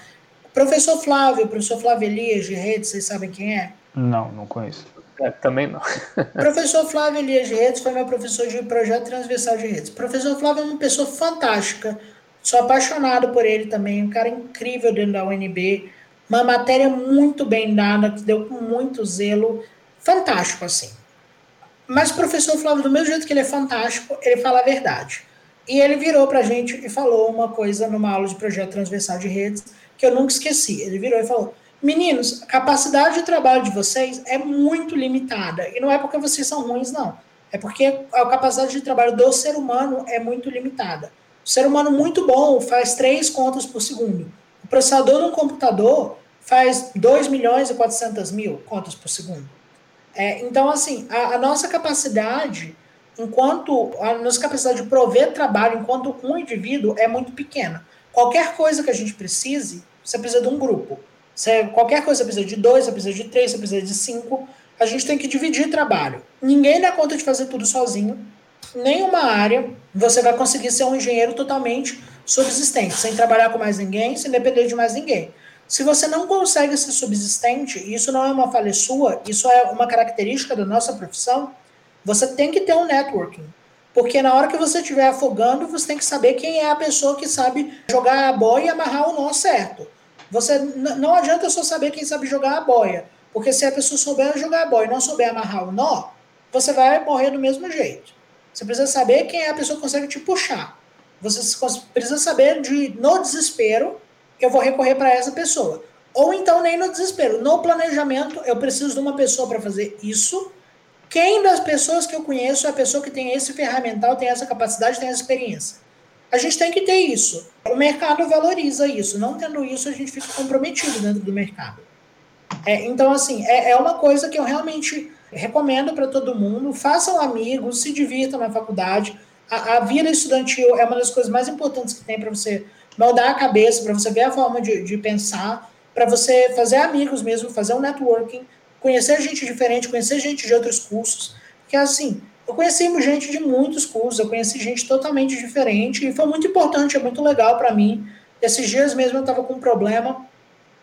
[SPEAKER 3] O professor Flávio, o professor Flávio Elias, de rede, vocês sabem quem é?
[SPEAKER 1] Não, não conheço.
[SPEAKER 2] É, também não.
[SPEAKER 3] professor Flávio Elias de Redes foi meu professor de projeto transversal de redes. Professor Flávio é uma pessoa fantástica. Sou apaixonado por ele também, um cara incrível dentro da UNB. Uma matéria muito bem dada, que deu com muito zelo. Fantástico, assim. Mas o professor Flávio, do mesmo jeito que ele é fantástico, ele fala a verdade. E ele virou para a gente e falou uma coisa numa aula de projeto transversal de redes que eu nunca esqueci. Ele virou e falou: Meninos, a capacidade de trabalho de vocês é muito limitada. E não é porque vocês são ruins, não. É porque a capacidade de trabalho do ser humano é muito limitada. O ser humano muito bom faz três contas por segundo. O processador de um computador faz 2 milhões e 400 mil contas por segundo. É, então, assim, a, a, nossa capacidade, enquanto a nossa capacidade de prover trabalho enquanto um indivíduo é muito pequena. Qualquer coisa que a gente precise, você precisa de um grupo. Você, qualquer coisa você precisa de dois, você precisa de três, você precisa de cinco. A gente tem que dividir trabalho. Ninguém dá conta de fazer tudo sozinho. Nenhuma área você vai conseguir ser um engenheiro totalmente subsistente, sem trabalhar com mais ninguém, sem depender de mais ninguém. Se você não consegue ser subsistente, isso não é uma falha sua, isso é uma característica da nossa profissão, você tem que ter um networking. Porque na hora que você estiver afogando, você tem que saber quem é a pessoa que sabe jogar a boia e amarrar o nó certo. Você não adianta só saber quem sabe jogar a boia. Porque se a pessoa souber jogar a boia e não souber amarrar o nó, você vai morrer do mesmo jeito. Você precisa saber quem é a pessoa que consegue te puxar. Você precisa saber de, no desespero, eu vou recorrer para essa pessoa. Ou então nem no desespero. No planejamento, eu preciso de uma pessoa para fazer isso. Quem das pessoas que eu conheço é a pessoa que tem esse ferramental, tem essa capacidade, tem essa experiência? A gente tem que ter isso. O mercado valoriza isso. Não tendo isso, a gente fica comprometido dentro do mercado. É, então, assim, é, é uma coisa que eu realmente recomendo para todo mundo. Façam amigos, se divirtam na faculdade. A, a vida estudantil é uma das coisas mais importantes que tem para você moldar a cabeça, para você ver a forma de, de pensar, para você fazer amigos mesmo, fazer um networking, conhecer gente diferente, conhecer gente de outros cursos. Porque, assim, eu conheci gente de muitos cursos, eu conheci gente totalmente diferente, e foi muito importante, é muito legal para mim. Esses dias mesmo eu estava com um problema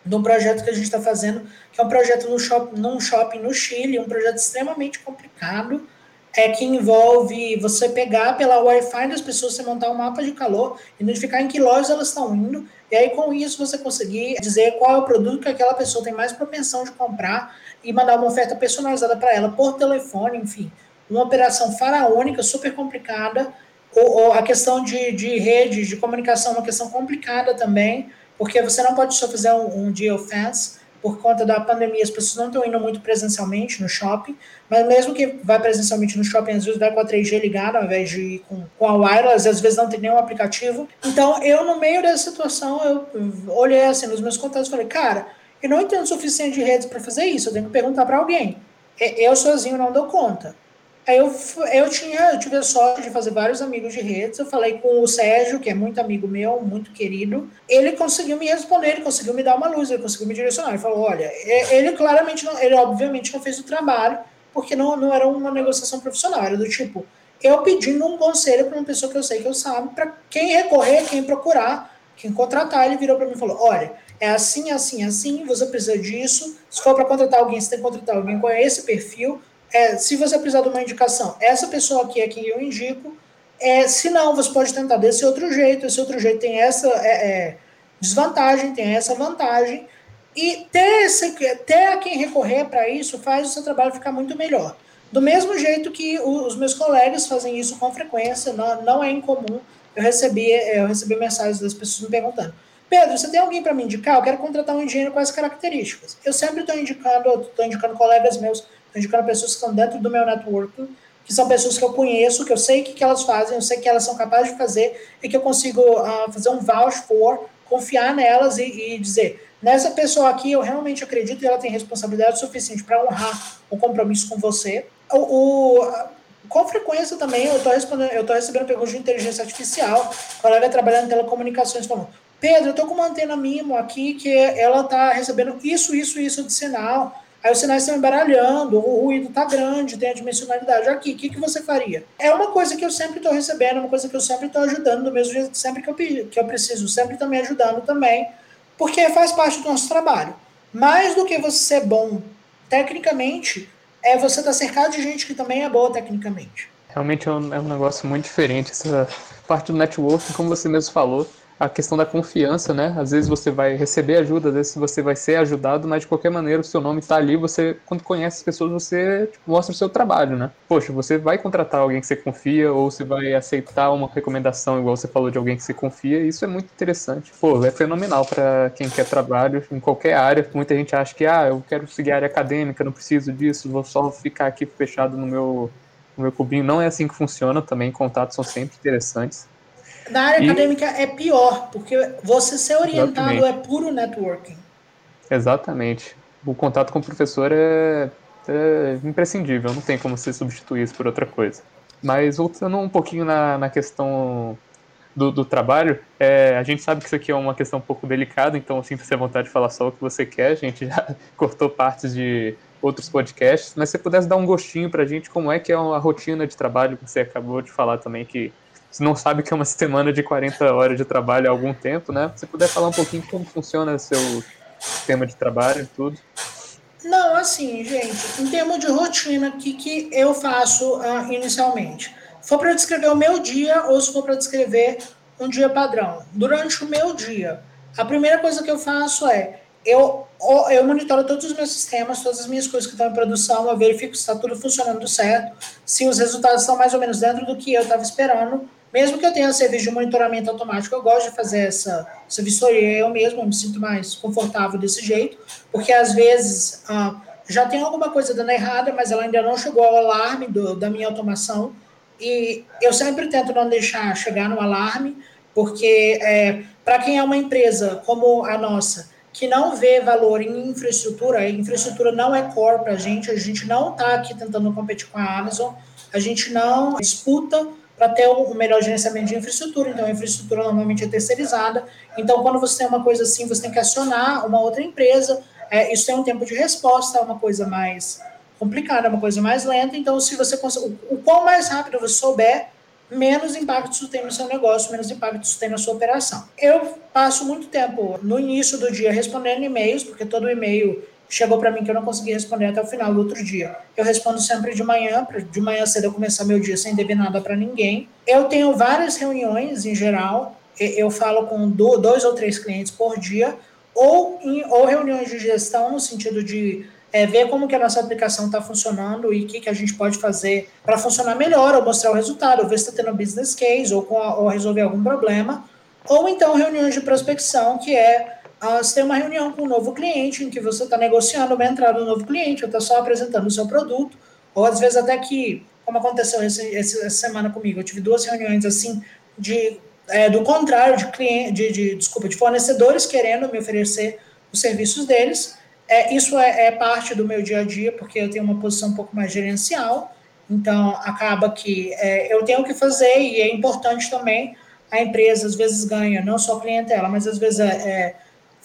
[SPEAKER 3] de um projeto que a gente está fazendo, que é um projeto no shop, num shopping no Chile, um projeto extremamente complicado, é que envolve você pegar pela Wi-Fi das pessoas, você montar um mapa de calor, identificar em que lojas elas estão indo, e aí com isso você conseguir dizer qual é o produto que aquela pessoa tem mais propensão de comprar e mandar uma oferta personalizada para ela por telefone, enfim. Uma operação faraônica, super complicada, ou, ou a questão de, de redes, de comunicação, uma questão complicada também, porque você não pode só fazer um, um geofence, por conta da pandemia, as pessoas não estão indo muito presencialmente no shopping, mas mesmo que vá presencialmente no shopping, às vezes vai com a 3G ligada ao invés de ir com, com a wireless, às vezes não tem nenhum aplicativo. Então, eu, no meio dessa situação, eu olhei assim nos meus contatos e falei, cara, eu não entendo o suficiente de redes para fazer isso, eu tenho que perguntar para alguém. Eu sozinho não dou conta. Aí eu, eu, tinha, eu tive a sorte de fazer vários amigos de redes. Eu falei com o Sérgio, que é muito amigo meu, muito querido. Ele conseguiu me responder, ele conseguiu me dar uma luz, ele conseguiu me direcionar. Ele falou: olha, ele claramente, não, ele obviamente não fez o trabalho, porque não, não era uma negociação profissional, era do tipo, eu pedindo um conselho para uma pessoa que eu sei que eu sabe, para quem recorrer, quem procurar, quem contratar. Ele virou para mim e falou: olha, é assim, assim, assim, você precisa disso. Se for para contratar alguém, você tem que contratar alguém com esse perfil é, se você precisar de uma indicação, essa pessoa aqui é quem eu indico. É, se não, você pode tentar desse outro jeito. Esse outro jeito tem essa é, é, desvantagem, tem essa vantagem. E ter, esse, ter a quem recorrer para isso faz o seu trabalho ficar muito melhor. Do mesmo jeito que os meus colegas fazem isso com frequência, não, não é incomum. Eu recebi, eu recebi mensagens das pessoas me perguntando: Pedro, você tem alguém para me indicar? Eu quero contratar um engenheiro com essas características. Eu sempre estou indicando, estou indicando colegas meus indicando pessoas que estão dentro do meu network, que são pessoas que eu conheço, que eu sei o que, que elas fazem, eu sei que elas são capazes de fazer e que eu consigo uh, fazer um vouch for, confiar nelas e, e, dizer, nessa pessoa aqui eu realmente acredito e ela tem responsabilidade suficiente para honrar o compromisso com você. O, o, com frequência também eu estou eu estou recebendo perguntas de inteligência artificial, colega trabalhando em telecomunicações falando, Pedro, eu estou com uma antena mimo aqui que ela está recebendo isso, isso, isso de sinal Aí os sinais estão embaralhando, o ruído está grande, tem a dimensionalidade aqui. O que, que você faria? É uma coisa que eu sempre estou recebendo, uma coisa que eu sempre estou ajudando, do mesmo jeito sempre que eu, que eu preciso, sempre estou me ajudando também, porque faz parte do nosso trabalho. Mais do que você ser bom tecnicamente, é você estar tá cercado de gente que também é boa tecnicamente.
[SPEAKER 2] Realmente é um, é um negócio muito diferente. Essa parte do networking, como você mesmo falou, a questão da confiança, né? Às vezes você vai receber ajuda, às vezes você vai ser ajudado, mas de qualquer maneira o seu nome está ali, você, quando conhece as pessoas, você tipo, mostra o seu trabalho, né? Poxa, você vai contratar alguém que você confia, ou você vai aceitar uma recomendação, igual você falou, de alguém que você confia, isso é muito interessante. Pô, é fenomenal para quem quer trabalho em qualquer área. Muita gente acha que, ah, eu quero seguir a área acadêmica, não preciso disso, vou só ficar aqui fechado no meu, no meu cubinho. Não é assim que funciona também, contatos são sempre interessantes.
[SPEAKER 3] Na área e... acadêmica é pior, porque você ser orientado Exatamente. é puro networking.
[SPEAKER 2] Exatamente. O contato com o professor é, é imprescindível, não tem como você substituir isso por outra coisa. Mas voltando um pouquinho na, na questão do, do trabalho, é, a gente sabe que isso aqui é uma questão um pouco delicada, então sinta-se à vontade de falar só o que você quer. A gente já cortou partes de outros podcasts, mas se você pudesse dar um gostinho pra gente, como é que é a rotina de trabalho que você acabou de falar também, que você não sabe que é uma semana de 40 horas de trabalho há algum tempo, né? Se puder falar um pouquinho como funciona seu sistema de trabalho e tudo.
[SPEAKER 3] Não, assim, gente, em termos de rotina, o que, que eu faço uh, inicialmente? Se for para descrever o meu dia ou se for para descrever um dia padrão. Durante o meu dia, a primeira coisa que eu faço é eu, eu monitoro todos os meus sistemas, todas as minhas coisas que estão em produção, eu verifico se está tudo funcionando certo, se os resultados estão mais ou menos dentro do que eu estava esperando, mesmo que eu tenha serviço de monitoramento automático, eu gosto de fazer essa, essa vistoria eu mesmo, eu me sinto mais confortável desse jeito, porque às vezes ah, já tem alguma coisa dando errada, mas ela ainda não chegou ao alarme do, da minha automação, e eu sempre tento não deixar chegar no alarme, porque é, para quem é uma empresa como a nossa, que não vê valor em infraestrutura, a infraestrutura não é core para a gente, a gente não está aqui tentando competir com a Amazon, a gente não disputa para ter o melhor gerenciamento de infraestrutura. Então, a infraestrutura normalmente é terceirizada. Então, quando você tem uma coisa assim, você tem que acionar uma outra empresa. É, isso tem um tempo de resposta, é uma coisa mais complicada, é uma coisa mais lenta. Então, se você o, o qual mais rápido você souber, menos impacto isso tem no seu negócio, menos impacto isso tem na sua operação. Eu passo muito tempo no início do dia respondendo e-mails, porque todo e-mail chegou para mim que eu não consegui responder até o final do outro dia. Eu respondo sempre de manhã, de manhã cedo eu começar meu dia sem dever nada para ninguém. Eu tenho várias reuniões em geral, eu falo com dois ou três clientes por dia, ou, em, ou reuniões de gestão, no sentido de é, ver como que a nossa aplicação está funcionando e o que, que a gente pode fazer para funcionar melhor, ou mostrar o resultado, ou ver se está tendo business case, ou, a, ou resolver algum problema. Ou então reuniões de prospecção, que é você tem uma reunião com um novo cliente em que você está negociando uma entrada do novo cliente, ou está só apresentando o seu produto, ou às vezes até que, como aconteceu esse, essa semana comigo, eu tive duas reuniões assim de é, do contrário de cliente, de, de, desculpa, de fornecedores querendo me oferecer os serviços deles. É, isso é, é, parte do meu dia a dia, porque eu tenho uma posição um pouco mais gerencial, então acaba que é, eu tenho que fazer e é importante também. A empresa às vezes ganha não só clientela, mas às vezes é, é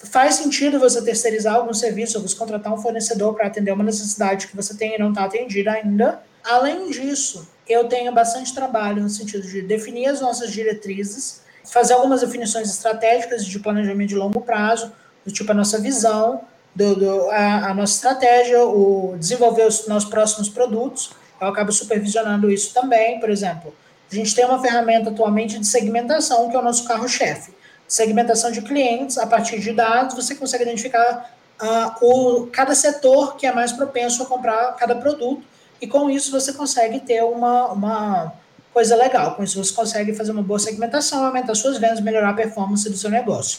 [SPEAKER 3] faz sentido você terceirizar algum serviço, você contratar um fornecedor para atender uma necessidade que você tem e não está atendida ainda. Além disso, eu tenho bastante trabalho no sentido de definir as nossas diretrizes, fazer algumas definições estratégicas de planejamento de longo prazo, do tipo a nossa visão, do, do a, a, nossa estratégia, o desenvolver os nossos próximos produtos. Eu acabo supervisionando isso também, por exemplo. A gente tem uma ferramenta atualmente de segmentação, que é o nosso carro-chefe segmentação de clientes, a partir de dados, você consegue identificar uh, o, cada setor que é mais propenso a comprar cada produto, e com isso você consegue ter uma, uma coisa legal. Com isso você consegue fazer uma boa segmentação, aumentar suas vendas, melhorar a performance do seu negócio.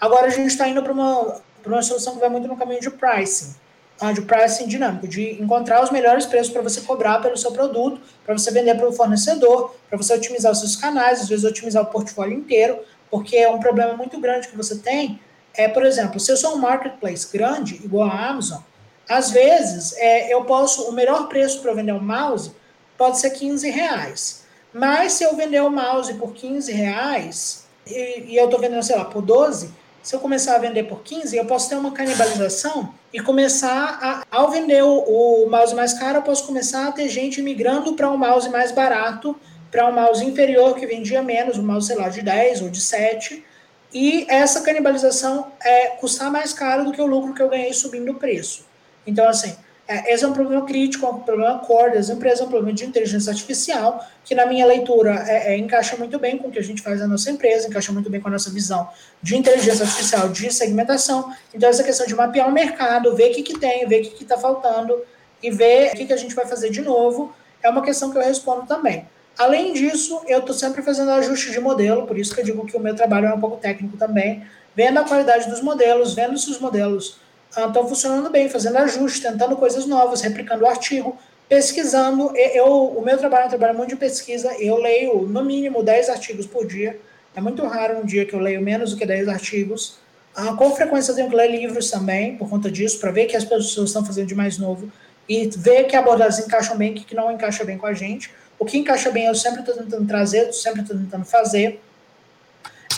[SPEAKER 3] Agora a gente está indo para uma, uma solução que vai muito no caminho de pricing, uh, de pricing dinâmico, de encontrar os melhores preços para você cobrar pelo seu produto, para você vender para o fornecedor, para você otimizar os seus canais, às vezes otimizar o portfólio inteiro, porque é um problema muito grande que você tem. É, por exemplo, se eu sou um marketplace grande, igual a Amazon, às vezes é, eu posso, o melhor preço para vender um mouse pode ser 15 reais. Mas se eu vender o mouse por 15 reais e, e eu estou vendendo, sei lá, por 12, se eu começar a vender por 15, eu posso ter uma canibalização e começar a, ao vender o, o mouse mais caro, eu posso começar a ter gente migrando para um mouse mais barato para um mouse inferior que vendia menos, um mouse, sei lá, de 10 ou de 7, e essa canibalização é custar mais caro do que o lucro que eu ganhei subindo o preço. Então, assim, É, esse é um problema crítico, é um problema core das empresas, é um problema de inteligência artificial, que na minha leitura é, é, encaixa muito bem com o que a gente faz na nossa empresa, encaixa muito bem com a nossa visão de inteligência artificial, de segmentação. Então, essa questão de mapear o mercado, ver o que, que tem, ver o que está faltando e ver o que, que a gente vai fazer de novo, é uma questão que eu respondo também. Além disso, eu estou sempre fazendo ajuste de modelo, por isso que eu digo que o meu trabalho é um pouco técnico também, vendo a qualidade dos modelos, vendo se os modelos estão ah, funcionando bem, fazendo ajustes, tentando coisas novas, replicando o artigo, pesquisando. Eu, o meu trabalho é um trabalho muito de pesquisa, eu leio no mínimo 10 artigos por dia. É muito raro um dia que eu leio menos do que 10 artigos. Ah, com frequência eu tenho que ler livros também, por conta disso, para ver que as pessoas estão fazendo de mais novo e ver que abordagens encaixam bem, que não encaixa bem com a gente. O que encaixa bem eu sempre estou tentando trazer, sempre estou tentando fazer,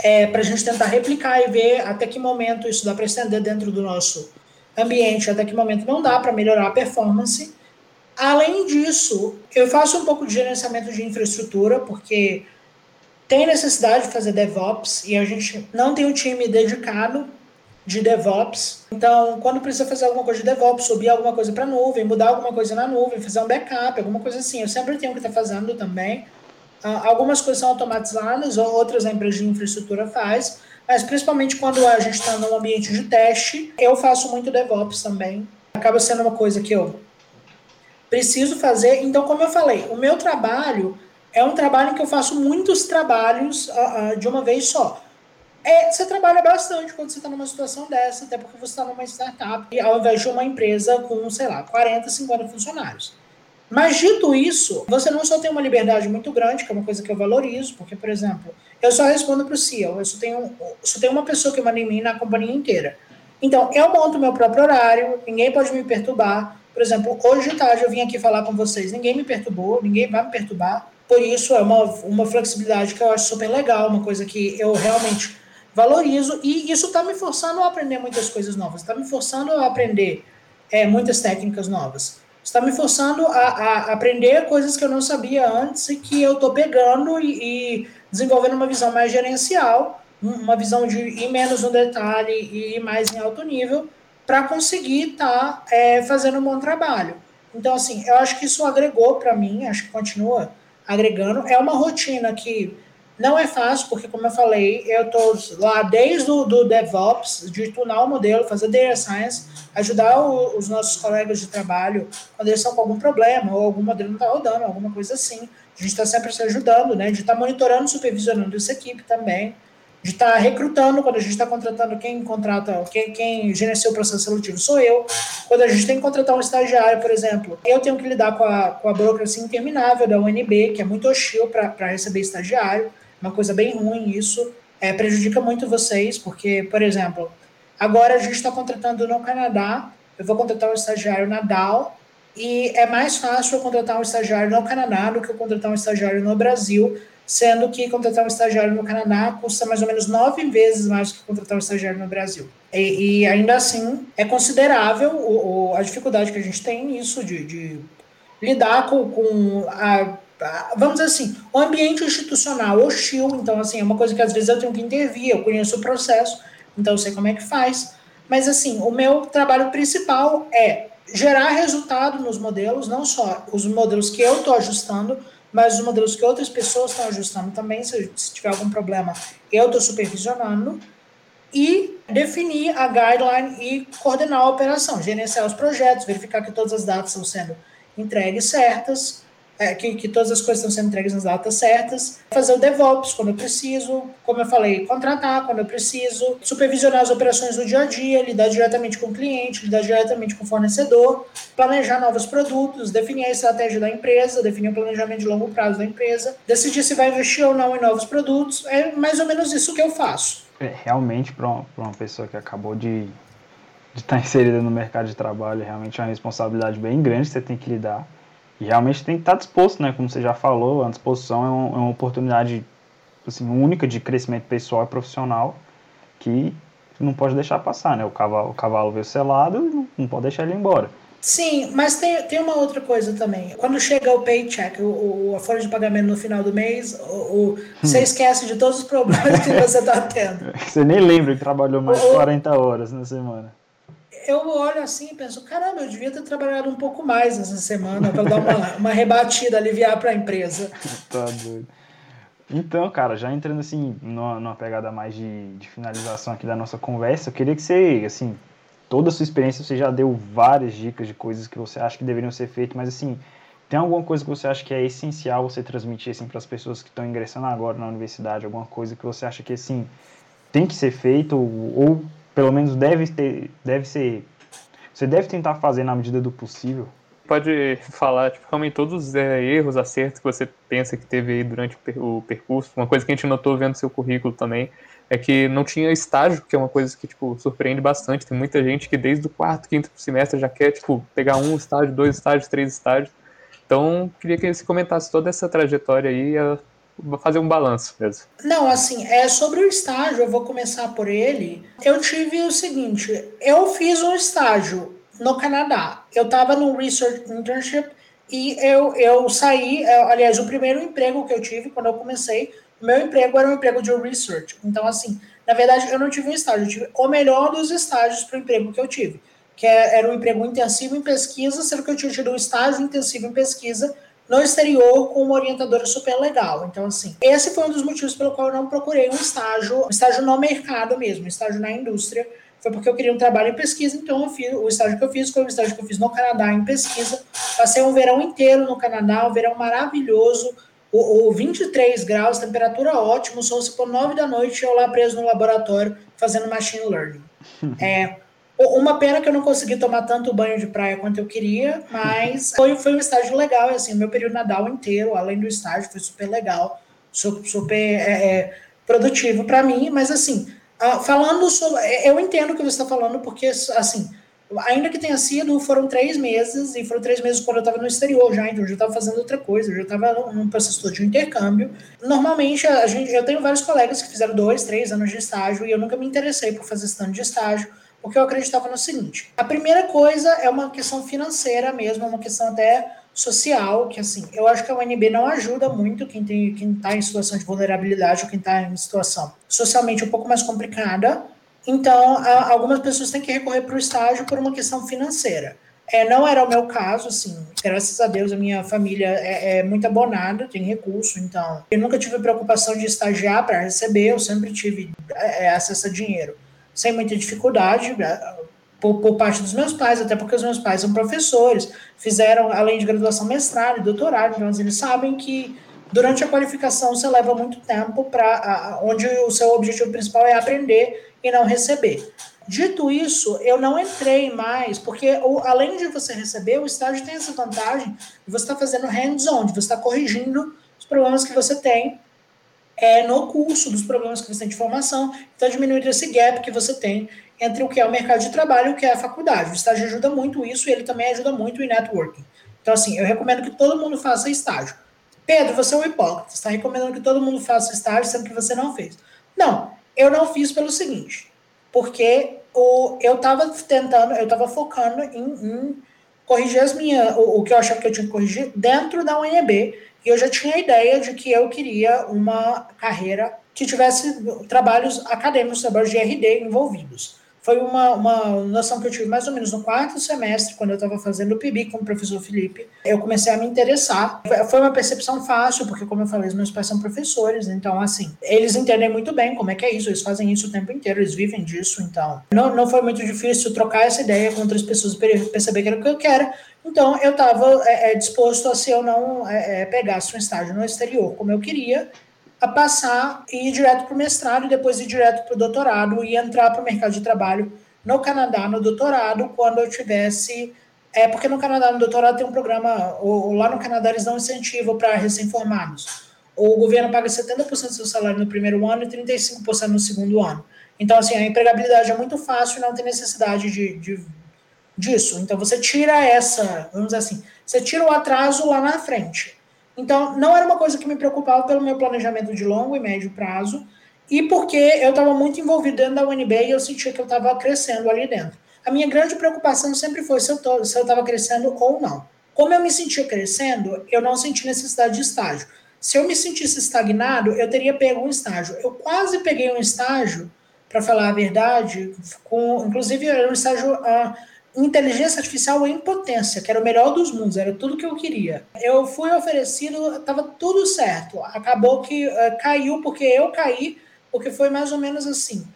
[SPEAKER 3] é, para a gente tentar replicar e ver até que momento isso dá para estender dentro do nosso ambiente, até que momento não dá para melhorar a performance. Além disso, eu faço um pouco de gerenciamento de infraestrutura, porque tem necessidade de fazer DevOps e a gente não tem um time dedicado de DevOps. Então, quando precisa fazer alguma coisa de DevOps, subir alguma coisa para a nuvem, mudar alguma coisa na nuvem, fazer um backup, alguma coisa assim, eu sempre tenho que estar tá fazendo também. Uh, algumas coisas são automatizadas, outras a empresa de infraestrutura faz, mas principalmente quando a gente está num ambiente de teste, eu faço muito DevOps também. Acaba sendo uma coisa que eu preciso fazer. Então, como eu falei, o meu trabalho é um trabalho que eu faço muitos trabalhos uh, uh, de uma vez só. É, você trabalha bastante quando você está numa situação dessa, até porque você está numa startup, ao invés de uma empresa com, sei lá, 40, 50 funcionários. Mas dito isso, você não só tem uma liberdade muito grande, que é uma coisa que eu valorizo, porque, por exemplo, eu só respondo para o CEO, eu só tenho, só tenho uma pessoa que manda em mim na companhia inteira. Então, eu monto meu próprio horário, ninguém pode me perturbar. Por exemplo, hoje de tarde eu vim aqui falar com vocês, ninguém me perturbou, ninguém vai me perturbar. Por isso, é uma, uma flexibilidade que eu acho super legal, uma coisa que eu realmente valorizo, e isso está me forçando a aprender muitas coisas novas, está me forçando a aprender é, muitas técnicas novas está me forçando a, a, aprender coisas que eu não sabia antes e que eu estou pegando e, e, desenvolvendo uma visão mais gerencial, uma visão de ir menos no detalhe e ir mais em alto nível, para conseguir estar tá, é, fazendo um bom trabalho. Então, assim, eu acho que isso agregou para mim, acho que continua agregando. É uma rotina que não é fácil, porque, como eu falei, eu estou lá desde o do DevOps, de tunar o modelo, fazer data science, ajudar o, os nossos colegas de trabalho quando eles estão com algum problema, ou algum modelo não está rodando, alguma coisa assim. A gente está sempre se ajudando, né? De estar tá monitorando, supervisionando essa equipe também, de estar tá recrutando quando a gente está contratando quem contrata, quem, quem gerencia o processo seletivo sou eu. Quando a gente tem que contratar um estagiário, por exemplo, eu tenho que lidar com a, com a burocracia interminável da UNB, que é muito hostil para receber estagiário uma coisa bem ruim isso. É, prejudica muito vocês, porque, por exemplo, agora a gente está contratando no Canadá, eu vou contratar um estagiário na DAO, e é mais fácil eu contratar um estagiário no Canadá do que eu contratar um estagiário no Brasil, sendo que contratar um estagiário no Canadá custa mais ou menos nove vezes mais que contratar um estagiário no Brasil. E, e ainda assim, é considerável o, o, a dificuldade que a gente tem nisso, de, de lidar com, com a vamos dizer assim, o ambiente institucional hostil, então assim, é uma coisa que às vezes eu tenho que intervir, eu conheço o processo, então eu sei como é que faz. Mas assim, o meu trabalho principal é gerar resultado nos modelos, não só os modelos que eu estou ajustando, mas os modelos que outras pessoas estão ajustando também, se, se tiver algum problema, eu estou supervisionando, e definir a guideline e coordenar a operação, gerenciar os projetos, verificar que todas as datas estão sendo entregues certas, é, que, que, todas as coisas estão sendo entregues nas datas certas, fazer o DevOps quando eu preciso, como eu falei, contratar quando eu preciso, supervisionar as operações do dia a dia, lidar diretamente com o cliente, lidar diretamente com o fornecedor, planejar novos produtos, definir a estratégia da empresa, definir o planejamento de longo prazo da empresa, decidir se vai investir ou não em novos produtos, é mais ou menos isso que eu faço.
[SPEAKER 1] É, realmente, para uma, pessoa que acabou de de estar inserida no mercado de trabalho, realmente é uma responsabilidade bem grande que você tem que lidar. E realmente tem que estar disposto, né? Como você já falou, a disposição é, um, é uma oportunidade assim, única de crescimento pessoal e profissional que não pode deixar passar, né? O cavalo, o cavalo veio selado, não pode deixar ele embora.
[SPEAKER 3] Sim, mas tem, tem uma outra coisa também. Quando chega o paycheck, o, o, a folha de pagamento no final do mês, o, o você hum. esquece de todos os problemas que você está tendo.
[SPEAKER 1] Você nem lembra que trabalhou mais de 40 horas na semana.
[SPEAKER 3] Eu olho assim e penso, caramba, eu devia ter trabalhado um pouco mais essa semana para dar uma, uma rebatida, aliviar para a empresa.
[SPEAKER 1] tá doido. Então, cara, já entrando assim numa, numa pegada mais de, de, finalização aqui da nossa conversa, eu queria que você, assim, toda a sua experiência, você já deu várias dicas de coisas que você acha que deveriam ser feitas, mas assim, tem alguma coisa que você acha que é essencial você transmitir assim para as pessoas que estão ingressando agora na universidade, alguma coisa que você acha que assim tem que ser feito ou, ou pelo menos deve ter, deve ser, você deve tentar fazer na medida do possível?
[SPEAKER 2] pode falar tipo, realmente todos os é, erros, acertos que você pensa que teve aí durante o percurso. Uma coisa que a gente notou vendo seu currículo também é que não tinha estágio, que é uma coisa que tipo surpreende bastante. Tem muita gente que desde o quarto, quinto semestre já quer tipo pegar um estágio, dois estágios, três estágios. Então, queria que você comentasse toda essa trajetória aí, fazer um balanço mesmo.
[SPEAKER 3] Não, assim, é sobre o estágio, eu vou começar por ele. Eu tive o seguinte, eu fiz um estágio no Canadá. Eu estava no Research Internship e eu, eu saí, é, aliás, o primeiro emprego que eu tive quando eu comecei, meu emprego era um emprego de research. Então, assim, na verdade, eu não tive um estágio, eu tive o melhor dos estágios para o emprego que eu tive, que é, era um emprego intensivo em pesquisa, sendo que eu tinha tido um estágio intensivo em pesquisa no exterior com uma orientadora super legal. Então, assim, esse foi um dos motivos pelo qual eu não procurei um estágio, um estágio no mercado mesmo, um estágio na indústria, foi porque eu queria um trabalho em pesquisa, então eu fiz, o estágio que eu fiz foi o estágio que eu fiz no Canadá em pesquisa. Passei um verão inteiro no Canadá, um verão maravilhoso, o, o 23 graus, temperatura ótima, só se por 9 da noite eu lá preso no laboratório fazendo machine learning. é, uma pena que eu não consegui tomar tanto banho de praia quanto eu queria, mas foi, foi um estágio legal, assim, meu período Nadal inteiro, além do estágio, foi super legal, super, super é, é, produtivo para mim, mas assim, ah, falando sobre. É, eu entendo o que você está falando, porque, assim, ainda que tenha sido, foram três meses, e foram três meses quando eu estava no exterior já, então eu já estava fazendo outra coisa, eu já estava num processo de intercâmbio. Normalmente, a gente, eu tenho vários colegas que fizeram dois, três anos de estágio, e eu nunca me interessei por fazer esse tanto de estágio, porque eu acreditava no seguinte: a primeira coisa é uma questão financeira mesmo, é uma questão até social, que assim, eu acho que a UNB não ajuda muito quem tem quem está em situação de vulnerabilidade ou quem está em situação socialmente um pouco mais complicada. Então, a, algumas pessoas têm que recorrer para o estágio por uma questão financeira. É, não era o meu caso, assim, graças a Deus a minha família é, é muito abonada, tem recurso, então eu nunca tive preocupação de estagiar para receber, eu sempre tive é, acesso a dinheiro sem muita dificuldade por, por, parte dos meus pais, até porque os meus pais são professores, fizeram, além de graduação, mestrado e doutorado, então eles sabem que durante a qualificação você leva muito tempo para onde o seu objetivo principal é aprender e não receber. Dito isso, eu não entrei mais, porque o, além de você receber, o estágio tem essa vantagem você estar tá fazendo hands-on, você estar tá corrigindo os problemas que você tem é, no curso dos problemas que você tem de formação, então diminuir esse gap que você tem entre o que é o mercado de trabalho e o que é a faculdade. O estágio ajuda muito isso e ele também ajuda muito em networking. Então, assim, eu recomendo que todo mundo faça estágio. Pedro, você é um hipócrita, está recomendando que todo mundo faça estágio, sendo que você não fez. Não, eu não fiz pelo seguinte, porque o, eu estava tentando, eu estava focando em, em, corrigir as minhas, o, o, que eu achava que eu tinha que corrigir dentro da UNB, e eu já tinha a ideia de que eu queria uma carreira que tivesse trabalhos acadêmicos, trabalhos de RD envolvidos foi uma, uma noção que eu tive mais ou menos no quarto semestre, quando eu estava fazendo o PIB com o professor Felipe. Eu comecei a me interessar. Foi uma percepção fácil, porque, como eu falei, os meus pais são professores, então, assim, eles entendem muito bem como é que é isso, eles fazem isso o tempo inteiro, eles vivem disso, então. Não, não foi muito difícil trocar essa ideia com outras pessoas e perceber que era o que eu quero. Então, eu estava é, é, disposto a, se eu não é, é, pegasse um estágio no exterior como eu queria, a passar e ir direto para o mestrado e depois ir direto para o doutorado e entrar para o mercado de trabalho no Canadá no doutorado quando eu tivesse é porque no Canadá no doutorado tem um programa ou, lá no Canadá eles dão incentivo para recém-formados. O governo paga 70% do seu salário no primeiro ano e 35% no segundo ano. Então assim a empregabilidade é muito fácil não tem necessidade de, de disso. Então você tira essa vamos dizer assim você tira o atraso lá na frente então, não era uma coisa que me preocupava pelo meu planejamento de longo e médio prazo, e porque eu estava muito envolvido dentro da UNB e eu sentia que eu estava crescendo ali dentro. A minha grande preocupação sempre foi se eu estava crescendo ou não. Como eu me sentia crescendo, eu não senti necessidade de estágio. Se eu me sentisse estagnado, eu teria pego um estágio. Eu quase peguei um estágio para falar a verdade, com, inclusive era um estágio uh, inteligência artificial em potência, que era o melhor dos mundos, era tudo que eu queria. Eu fui oferecido, estava tudo certo. Acabou que uh, caiu porque eu caí, porque foi mais ou menos assim.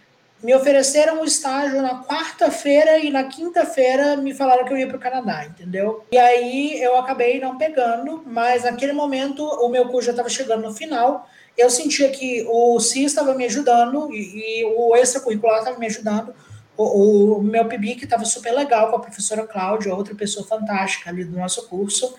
[SPEAKER 3] Me ofereceram um estágio na quarta-feira e na quinta-feira me falaram que eu ia para o Canadá, entendeu? E aí eu acabei não pegando, mas naquele momento o meu curso já estava chegando no final. Eu sentia que o CIS estava me ajudando e, e o extracurricular estava me ajudando o, o meu PIBIC estava super legal com a professora Cláudia, outra pessoa fantástica ali do nosso curso,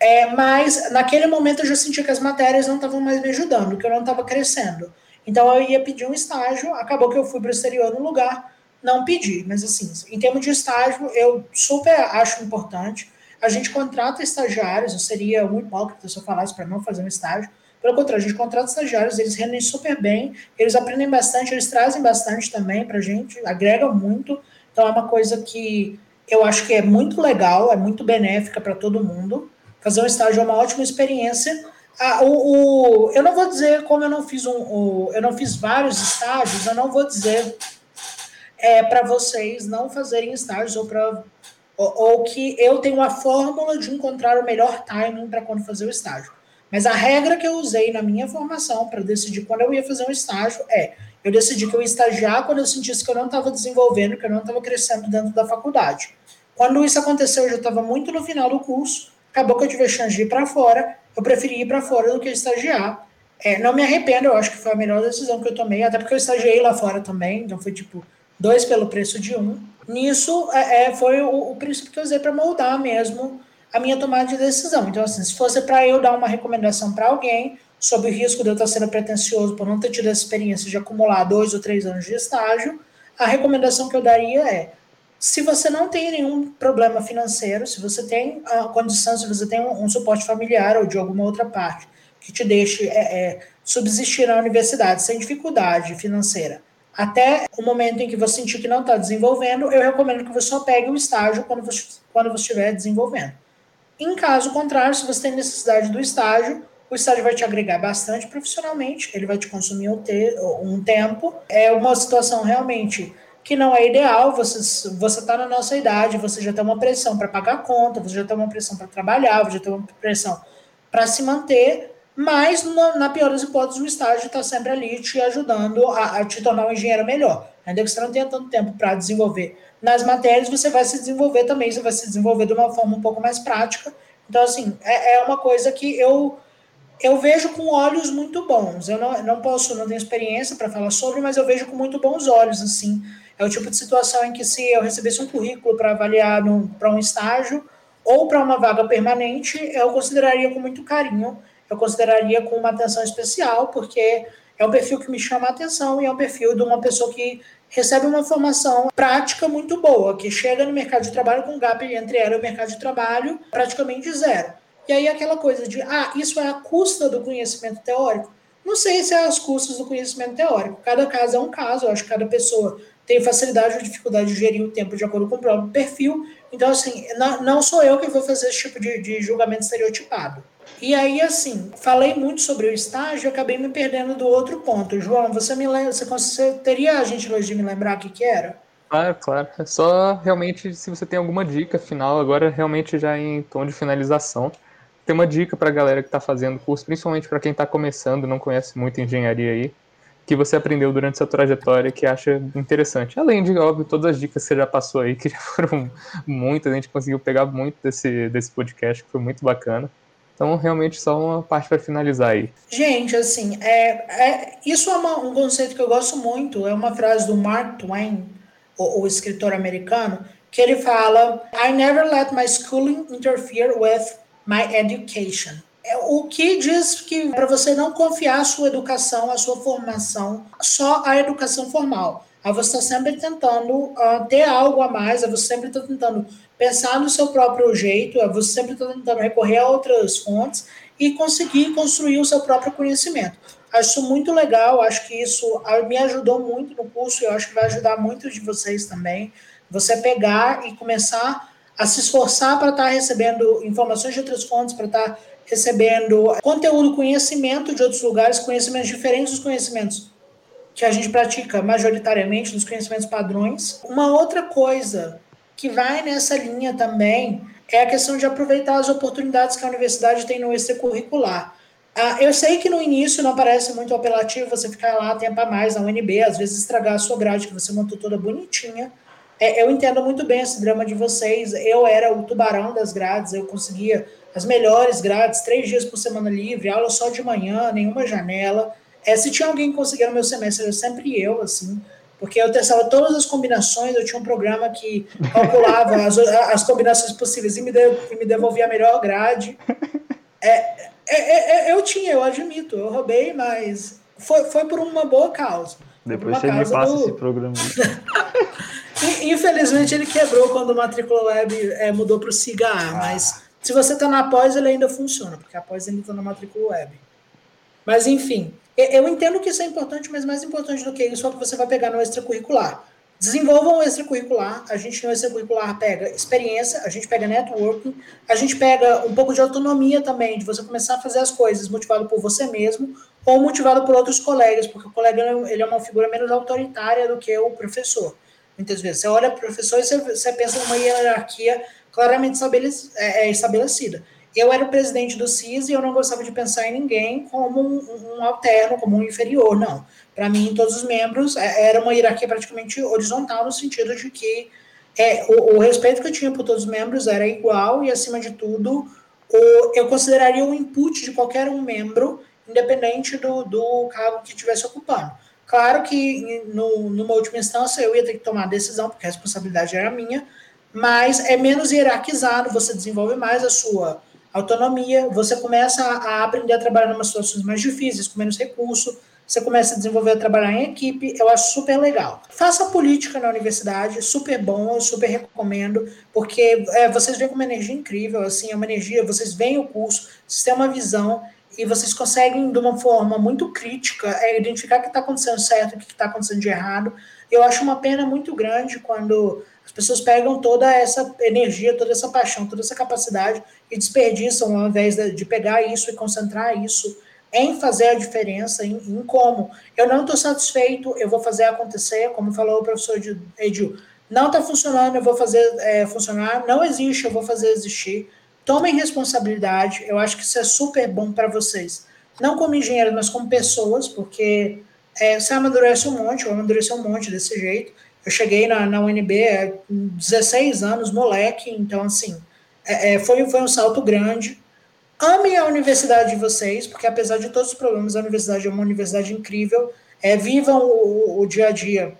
[SPEAKER 3] é, mas naquele momento eu já sentia que as matérias não estavam mais me ajudando, que eu não estava crescendo. Então eu ia pedir um estágio, acabou que eu fui para o exterior no lugar, não pedi, mas assim, em termos de estágio, eu super acho importante. A gente contrata estagiários, eu seria um hipócrita se eu falasse para não fazer um estágio, pelo contrário, a gente contrata estagiários, eles rendem super bem, eles aprendem bastante, eles trazem bastante também para a gente, agregam muito. Então é uma coisa que eu acho que é muito legal, é muito benéfica para todo mundo. Fazer um estágio é uma ótima experiência. Ah, o, o, eu não vou dizer como eu não fiz um, o, eu não fiz vários estágios, eu não vou dizer é, para vocês não fazerem estágios ou para ou, ou, que eu tenho a fórmula de encontrar o melhor timing para quando fazer o estágio. Mas a regra que eu usei na minha formação para decidir quando eu ia fazer um estágio é: eu decidi que eu ia estagiar quando eu sentisse que eu não estava desenvolvendo, que eu não estava crescendo dentro da faculdade. Quando isso aconteceu, eu já estava muito no final do curso, acabou que eu tive a chance de ir para fora, eu preferi ir para fora do que estagiar. É, não me arrependo, eu acho que foi a melhor decisão que eu tomei, até porque eu estagiei lá fora também, então foi tipo dois pelo preço de um. Nisso é, é foi o, o princípio que eu usei para moldar mesmo a minha tomada de decisão. Então, assim, se fosse para eu dar uma recomendação para alguém sobre o risco de eu estar sendo pretencioso por não ter tido a experiência de acumular dois ou três anos de estágio, a recomendação que eu daria é: se você não tem nenhum problema financeiro, se você tem a condição, se você tem um, um suporte familiar ou de alguma outra parte que te deixe é, é, subsistir na universidade sem dificuldade financeira, até o momento em que você sentir que não está desenvolvendo, eu recomendo que você só pegue o estágio quando você, quando você estiver desenvolvendo. Em caso contrário, se você tem necessidade do estágio, o estágio vai te agregar bastante profissionalmente, ele vai te consumir um, te tempo. É uma situação realmente que não é ideal, você está na nossa idade, você já tem uma pressão para pagar a conta, você já tem uma pressão para trabalhar, você já tem uma pressão para se manter, mas na, na, pior das hipóteses, o estágio está sempre ali te ajudando a, a, te tornar um engenheiro melhor. Ainda que você não tenha tanto tempo para desenvolver nas matérias, você vai se desenvolver também, você vai se desenvolver de uma forma um pouco mais prática. Então, assim, é, é uma coisa que eu eu vejo com olhos muito bons. Eu não, não posso, não tenho experiência para falar sobre, mas eu vejo com muito bons olhos, assim. É o tipo de situação em que se eu recebesse um currículo para avaliar para um estágio ou para uma vaga permanente, eu consideraria com muito carinho, eu consideraria com uma atenção especial, porque é um perfil que me chama a atenção e é um perfil de uma pessoa que recebe uma formação prática muito boa, que chega no mercado de trabalho com um gap entre ela e o mercado de trabalho praticamente zero. E aí aquela coisa de, ah, isso é a custa do conhecimento teórico? Não sei se é as custas do conhecimento teórico. Cada caso é um caso, eu acho que cada pessoa tem facilidade ou dificuldade de gerir o tempo de acordo com o próprio perfil. Então, assim, não, sou eu que vou fazer esse tipo de, de julgamento estereotipado. E aí, assim, falei muito sobre o estágio e acabei me perdendo do outro ponto. João, você me lembra, você, você teria a gentileza de me lembrar o que, que era?
[SPEAKER 2] Claro, claro. É só realmente se você tem alguma dica final, agora realmente já em tom de finalização. Tem uma dica para a galera que está fazendo curso, principalmente para quem está começando, não conhece muito engenharia aí, que você aprendeu durante sua trajetória que acha interessante. Além de, óbvio, todas as dicas que você já passou aí, que já foram muitas, a gente conseguiu pegar muito desse, desse podcast, que foi muito bacana. Então, realmente, só uma parte para finalizar aí.
[SPEAKER 3] Gente, assim, é, é isso é uma, um conceito que eu gosto muito. É uma frase do Mark Twain, o, o escritor americano, que ele fala: I never let my schooling interfere with my education. É o que diz que para você não confiar a sua educação, a sua formação, só a educação formal. Aí você está sempre tentando uh, ter algo a mais, aí você sempre está tentando pensar no seu próprio jeito, você sempre está tentando recorrer a outras fontes e conseguir construir o seu próprio conhecimento. Acho muito legal, acho que isso me ajudou muito no curso e eu acho que vai ajudar muitos de vocês também. Você pegar e começar a se esforçar para estar tá recebendo informações de outras fontes, para estar tá recebendo conteúdo, conhecimento de outros lugares, conhecimentos diferentes dos conhecimentos que a gente pratica majoritariamente nos conhecimentos padrões. Uma outra coisa que vai nessa linha também é a questão de aproveitar as oportunidades que a universidade tem no extracurricular. Ah, eu sei que no início não parece muito apelativo você ficar lá tempo a mais na UNB, às vezes estragar a sua grade, que você montou toda bonitinha. É, eu entendo muito bem esse drama de vocês. Eu era o tubarão das grades, eu conseguia as melhores grades, três dias por semana livre, aula só de manhã, nenhuma janela. É, se tinha alguém no meu semestre, era sempre eu, assim, porque eu testava todas as combinações, eu tinha um programa que calculava as, as combinações possíveis e me, de, e me devolvia a melhor grade. É, é, é, é, eu tinha, eu admito, eu roubei, mas foi, foi por uma boa causa.
[SPEAKER 1] Depois você me passa do... esse programa.
[SPEAKER 3] Infelizmente ele quebrou quando o Matrícula Web é, mudou para o SIGA A, ah. mas se você está na pós, ele ainda funciona, porque a pós ainda está na Matrícula Web. Mas enfim, eu entendo que isso é importante, mas mais importante do que isso é o que você vai pegar no extracurricular. Desenvolvam o extracurricular, a gente no extracurricular pega experiência, a gente pega networking, a gente pega um pouco de autonomia também, de você começar a fazer as coisas motivado por você mesmo ou motivado por outros colegas, porque o colega ele é uma figura menos autoritária do que o professor. Muitas vezes você olha para o professor e você, você pensa numa hierarquia claramente é, é, estabelecida. Eu era o presidente do CIS e eu não gostava de pensar em ninguém como um, um alterno, como um inferior, não. Para mim, todos os membros é, era uma hierarquia praticamente horizontal, no sentido de que é, o, o, respeito que eu tinha por todos os membros era igual e, acima de tudo, o, eu consideraria o input de qualquer um membro, independente do, do cargo que estivesse ocupando. Claro que, no, numa última instância, eu ia ter que tomar a decisão, porque a responsabilidade era minha, mas é menos hierarquizado, você desenvolve mais a sua autonomia, você começa a aprender a trabalhar em situações mais difíceis, com menos recurso, você começa a desenvolver a trabalhar em equipe, eu acho super legal. Faça política na universidade, super bom, eu super recomendo, porque é, vocês vêm com uma energia incrível, assim, é uma energia, vocês veem o curso, vocês têm uma visão, e vocês conseguem, de uma forma muito crítica, é, identificar o que está acontecendo certo o que está acontecendo de errado. Eu acho uma pena muito grande quando as pessoas pegam toda essa energia, toda essa paixão, toda essa capacidade e desperdiçam ao invés de, pegar isso e concentrar isso em fazer a diferença, em, em como. Eu não estou satisfeito, eu vou fazer acontecer, como falou o professor Edil. Não está funcionando, eu vou fazer é, funcionar. Não existe, eu vou fazer existir. Tomem responsabilidade, eu acho que isso é super bom para vocês. Não como engenheiros, mas como pessoas, porque é, você amadurece um monte, eu amadureci um monte desse jeito. Eu cheguei na, na UNB com 16 anos, moleque, então, assim, é, é, foi, foi um salto grande. Amem a universidade de vocês, porque apesar de todos os problemas, a universidade é uma universidade incrível. É, vivam o, o dia a dia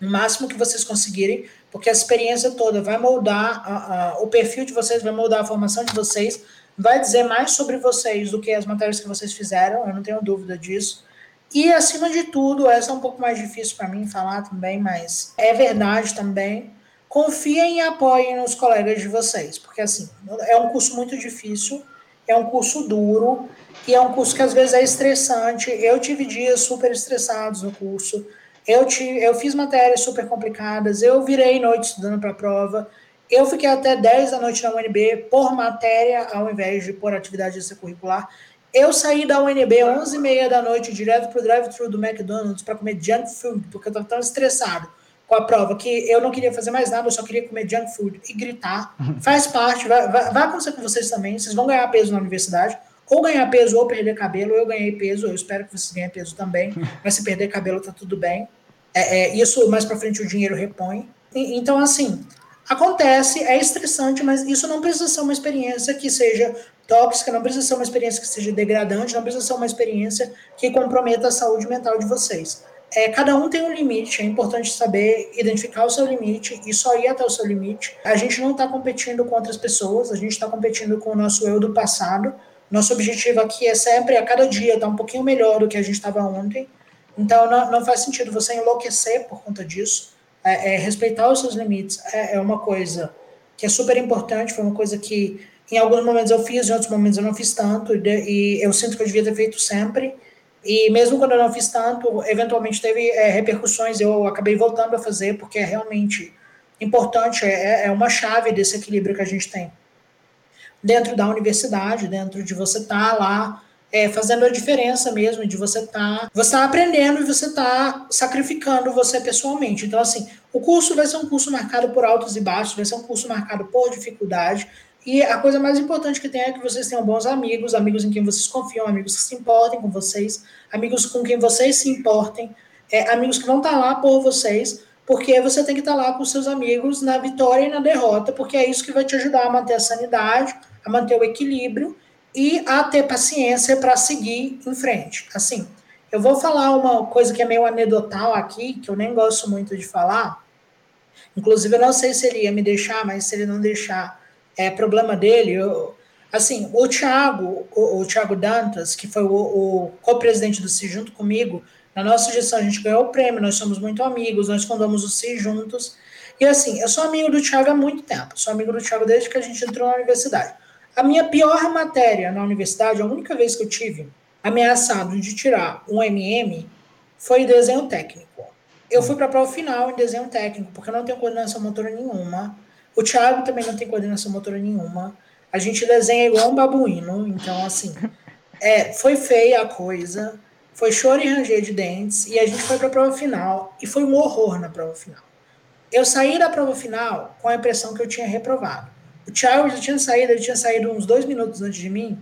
[SPEAKER 3] o máximo que vocês conseguirem, porque a experiência toda vai moldar a, a, o perfil de vocês, vai moldar a formação de vocês, vai dizer mais sobre vocês do que as matérias que vocês fizeram, eu não tenho dúvida disso. E, acima de tudo, essa é um pouco mais difícil para mim falar também, mas é verdade também. Confiem e apoiem nos colegas de vocês, porque, assim, é um curso muito difícil, é um curso duro, e é um curso que às vezes é estressante. Eu tive dias super estressados no curso, eu, tive, eu fiz matérias super complicadas, eu virei noite estudando para a prova, eu fiquei até 10 da noite na UNB por matéria, ao invés de por atividade extracurricular. Eu saí da UNB 11h30 da noite direto para o drive-thru do McDonald's para comer junk food, porque eu estava tão estressado com a prova que eu não queria fazer mais nada, eu só queria comer junk food e gritar. Faz parte, vai, vai, vai acontecer com vocês também. Vocês vão ganhar peso na universidade, ou ganhar peso ou perder cabelo. Eu ganhei peso, eu espero que vocês ganhem peso também, mas se perder cabelo tá tudo bem. É, é, isso mais para frente o dinheiro repõe. E, então, assim, acontece, é estressante, mas isso não precisa ser uma experiência que seja tóxica, não precisa ser uma experiência que seja degradante, não precisa ser uma experiência que comprometa a saúde mental de vocês. É, cada um tem um limite, é importante saber identificar o seu limite e só ir até o seu limite. A gente não está competindo com outras pessoas, a gente está competindo com o nosso eu do passado. Nosso objetivo aqui é sempre, a cada dia, estar tá um pouquinho melhor do que a gente estava ontem. Então, não, não, faz sentido você enlouquecer por conta disso. É, é, respeitar os seus limites é, é uma coisa que é super importante, foi uma coisa que em alguns momentos eu fiz, em outros momentos eu não fiz tanto, e, eu sinto que eu devia ter feito sempre. E mesmo quando eu não fiz tanto, eventualmente teve é, repercussões, eu acabei voltando a fazer, porque é realmente importante, é, é uma chave desse equilíbrio que a gente tem. Dentro da universidade, dentro de você estar tá lá é, fazendo a diferença mesmo de você tá, você tá aprendendo e você tá sacrificando você pessoalmente. Então, assim, o curso vai ser um curso marcado por altos e baixos, vai ser um curso marcado por dificuldade. E a coisa mais importante que tem é que vocês tenham bons amigos, amigos em quem vocês confiam, amigos que se importem com vocês, amigos com quem vocês se importem, é, amigos que vão estar tá lá por vocês, porque você tem que estar tá lá com seus amigos na vitória e na derrota, porque é isso que vai te ajudar a manter a sanidade, a manter o equilíbrio e a ter paciência para seguir em frente. Assim, eu vou falar uma coisa que é meio anedotal aqui, que eu nem gosto muito de falar. Inclusive, eu não sei se ele ia me deixar, mas se ele não deixar, é problema dele. Eu, assim, o Thiago, o, o Thiago Dantas, que foi o, o co-presidente do CI junto comigo, na nossa gestão a gente ganhou o prêmio, nós somos muito amigos, nós fundamos o CI juntos. E assim, eu sou amigo do Thiago há muito tempo, sou amigo do Thiago desde que a gente entrou na universidade. A minha pior matéria na universidade, a única vez que eu tive ameaçado de tirar um MM, foi desenho técnico. Eu fui para a prova final em desenho técnico, porque eu não tenho coordenação motora nenhuma. O Thiago também não tem coordenação motora nenhuma. A gente desenha igual um babuíno, então, assim, é, foi feia a coisa, foi choro e ranger de dentes, e a gente foi para a prova final, e foi um horror na prova final. Eu saí da prova final com a impressão que eu tinha reprovado. O Thiago já tinha saído, ele tinha saído uns dois minutos antes de mim.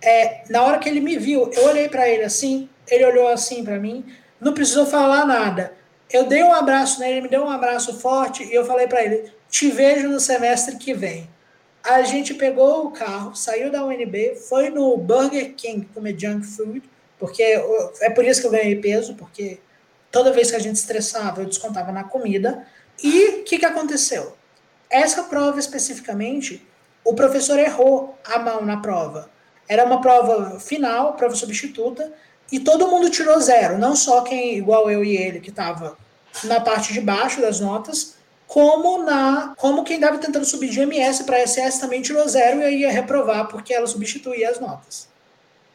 [SPEAKER 3] É, na hora que ele me viu, eu olhei para ele assim, ele olhou assim para mim, não precisou falar nada. Eu dei um abraço nele, ele me deu um abraço forte e eu falei para ele: "Te vejo no semestre que vem". A gente pegou o carro, saiu da UNB, foi no Burger King comer junk food, porque é por isso que eu ganhei peso, porque toda vez que a gente estressava, eu descontava na comida. E o que, que aconteceu? Essa prova especificamente, o professor errou a mão na prova. Era uma prova final, prova substituta, e todo mundo tirou zero, não só quem, igual eu e ele, que estava na parte de baixo das notas, como na como quem estava tentando subir de MS para SS também tirou zero e aí ia reprovar porque ela substituía as notas.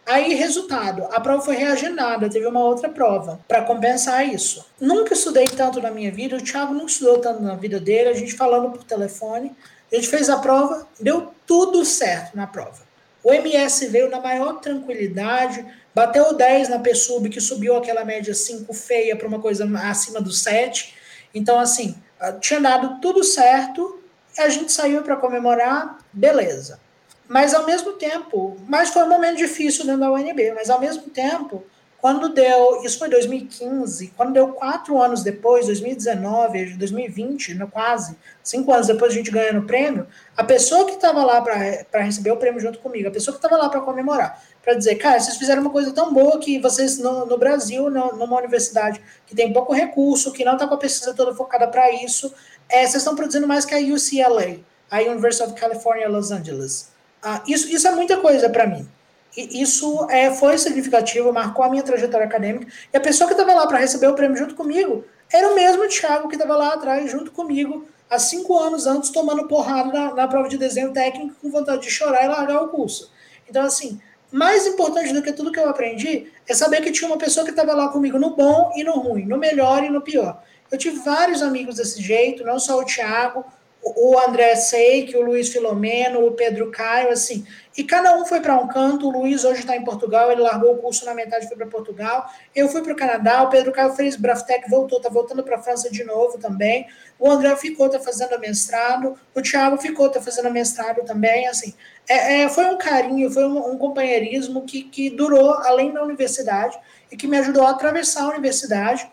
[SPEAKER 3] Aí, resultado, a prova foi reagendada, teve uma outra prova para compensar isso. Nunca estudei tanto na minha vida, o Thiago nunca estudou tanto na vida dele, a gente falando por telefone, a gente fez a prova, deu tudo certo na prova. O MS veio na maior tranquilidade, bateu 10 na PSUB, que subiu aquela média 5 feia para uma coisa acima do 7. Então, assim, tinha dado tudo certo, a gente saiu para comemorar, beleza. Mas ao mesmo tempo, mas foi um momento difícil dentro da UNB, mas ao mesmo tempo, quando deu, isso foi 2015, quando deu quatro anos depois, 2019, 2020, no quase, cinco anos depois a gente ganhando o prêmio, a pessoa que estava lá para receber o prêmio junto comigo, a pessoa que estava lá para comemorar, para dizer, cara, vocês fizeram uma coisa tão boa que vocês no, no Brasil, no, numa universidade que tem pouco recurso, que não está com a pesquisa toda focada para isso, é, vocês estão produzindo mais que a UCLA, a University of California, Los Angeles. Ah, isso, isso é muita coisa para mim. E isso é, foi significativo, marcou a minha trajetória acadêmica. E a pessoa que estava lá para receber o prêmio junto comigo era o mesmo Thiago que estava lá atrás, junto comigo, há cinco anos antes, tomando porrada na, na prova de desenho técnico, com vontade de chorar e largar o curso. Então, assim, mais importante do que tudo que eu aprendi é saber que tinha uma pessoa que estava lá comigo no bom e no ruim, no melhor e no pior. Eu tive vários amigos desse jeito, não só o Thiago, o André Seik, o Luiz Filomeno, o Pedro Caio, assim. E cada um foi para um canto. O Luiz hoje está em Portugal, ele largou o curso na metade foi para Portugal. Eu fui para o Canadá, o Pedro Caio fez Braftec, voltou, está voltando para a França de novo também. O André ficou, está fazendo mestrado. O Thiago ficou, está fazendo mestrado também. Assim, é, é, foi um carinho, foi um, um companheirismo que, que durou além da universidade e que me ajudou a atravessar a universidade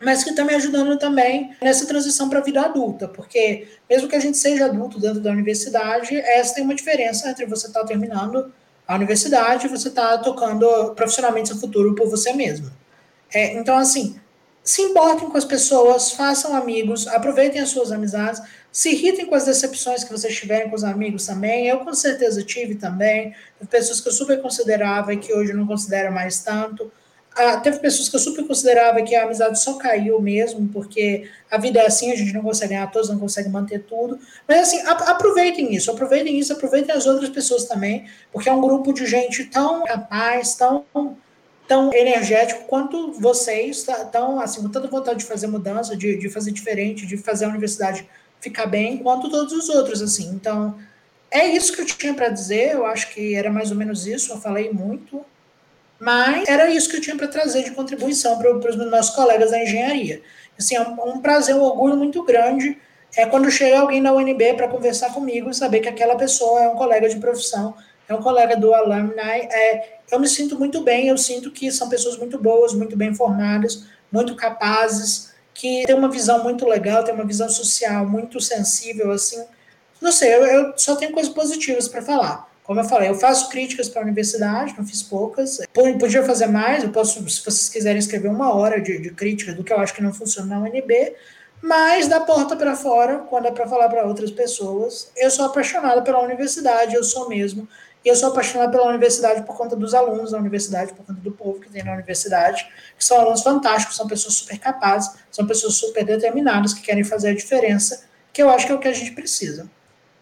[SPEAKER 3] mas que está me ajudando também nessa transição para a vida adulta, porque mesmo que a gente seja adulto dentro da universidade, essa tem uma diferença entre você estar tá terminando a universidade e você estar tá tocando profissionalmente seu futuro por você mesmo. É, então, assim, se importem com as pessoas, façam amigos, aproveitem as suas amizades, se irritem com as decepções que vocês tiverem com os amigos também. Eu com certeza tive também, pessoas que eu super considerava e que hoje não considero mais tanto. Ah, teve pessoas que eu super considerava que a amizade só caiu mesmo, porque a vida é assim, a gente não consegue ganhar todos, não consegue manter tudo. Mas assim, aproveitem isso, aproveitem isso, aproveitem as outras pessoas também, porque é um grupo de gente tão capaz, tão, tão energético quanto vocês, tá, tão assim, com tanta vontade de fazer mudança, de, de fazer diferente, de fazer a universidade ficar bem, quanto todos os outros, assim. Então, é isso que eu tinha para dizer, eu acho que era mais ou menos isso, eu falei muito. Mas era isso que eu tinha para trazer de contribuição para os nossos colegas da engenharia. Assim, é um, um prazer, um orgulho muito grande é quando chega alguém da UNB para conversar comigo e saber que aquela pessoa é um colega de profissão, é um colega do alumni. É, eu me sinto muito bem, eu sinto que são pessoas muito boas, muito bem formadas, muito capazes, que têm uma visão muito legal, têm uma visão social muito sensível, assim. Não sei, eu, eu só tenho coisas positivas para falar. Como eu falei, eu faço críticas para a universidade, não fiz poucas. Podia fazer mais, eu posso, se vocês quiserem escrever uma hora de, de crítica do que eu acho que não funciona na UNB, mas da porta para fora, quando é para falar para outras pessoas, eu sou apaixonada pela universidade, eu sou mesmo. E eu sou apaixonada pela universidade por conta dos alunos da universidade, por conta do povo que tem na universidade, que são alunos fantásticos, são pessoas super capazes, são pessoas super determinadas, que querem fazer a diferença, que eu acho que é o que a gente precisa.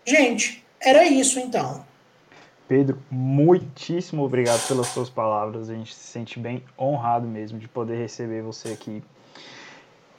[SPEAKER 3] Gente, era isso então.
[SPEAKER 1] Pedro, muitíssimo obrigado pelas suas palavras. A gente se sente bem honrado mesmo de poder receber você aqui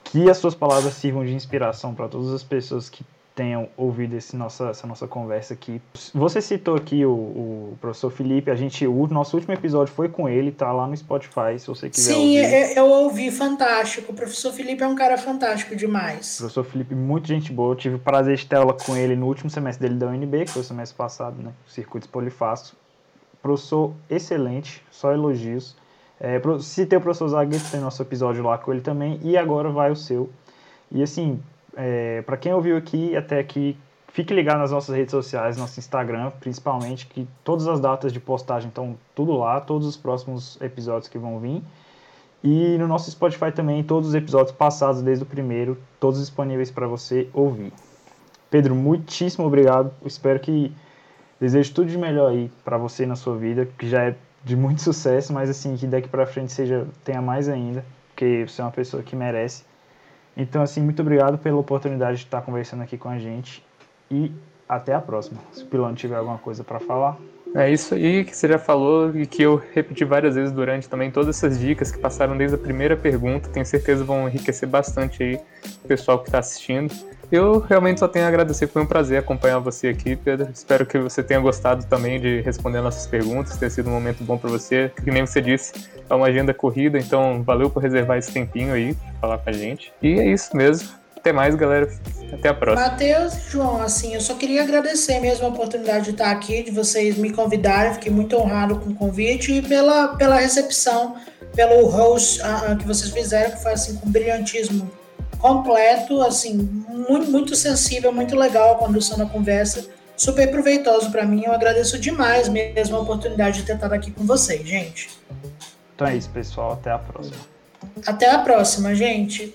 [SPEAKER 1] que as suas palavras sirvam de inspiração para todas as pessoas que tenham ouvido esse nossa, essa nossa conversa aqui. Você citou aqui o, o, professor Felipe, a gente, o nosso último episódio foi com ele, tá lá no Spotify, se você quiser
[SPEAKER 3] Sim,
[SPEAKER 1] ouvir.
[SPEAKER 3] Sim, eu ouvi, fantástico. O professor Felipe é um cara fantástico demais.
[SPEAKER 1] O professor Felipe, muito gente boa. Eu tive o prazer de ter aula com ele no último semestre dele da UNB, que foi o semestre passado, né? Circuitos Polifácio. Professor excelente, só elogios. É, citei o professor Zagueiro, tem nosso episódio lá com ele também, e agora vai o seu. E assim, é, para quem ouviu aqui até aqui, fique ligado nas nossas redes sociais, nosso Instagram, principalmente, que todas as datas de postagem estão tudo lá, todos os próximos episódios que vão vir. E no nosso Spotify também, todos os episódios passados, desde o primeiro, todos disponíveis para você ouvir. Pedro, muitíssimo obrigado. espero que desejo tudo de melhor aí para você na sua vida, que já é de muito sucesso, mas assim, que daqui para frente seja tenha mais ainda, porque você é uma pessoa que merece. Então, assim, muito obrigado pela oportunidade de estar conversando aqui com a gente e até a próxima. Se o Pilão tiver alguma coisa para falar.
[SPEAKER 2] É isso aí que você já falou e que eu repeti várias vezes durante também todas essas dicas que passaram desde a primeira pergunta. Tenho certeza vão enriquecer bastante aí o pessoal que está assistindo. Eu realmente só tenho a agradecer, foi um prazer acompanhar você aqui, Pedro. Espero que você tenha gostado também de responder nossas perguntas, ter sido um momento bom para você. Que nem você disse, é uma agenda corrida, então valeu por reservar esse tempinho aí, falar com a gente. E é isso mesmo. Até mais, galera. Até a próxima.
[SPEAKER 3] Matheus João, assim, eu só queria agradecer mesmo a oportunidade de estar aqui, de vocês me convidarem. Fiquei muito honrado com o convite e pela, pela recepção, pelo host uh, que vocês fizeram, que foi assim, com brilhantismo completo, assim, muito, muito sensível, muito legal a condução da conversa, super proveitoso para mim. Eu agradeço demais mesmo a oportunidade de ter estado aqui com vocês, gente.
[SPEAKER 1] Então é isso, pessoal. Até a próxima.
[SPEAKER 3] Até a próxima, gente.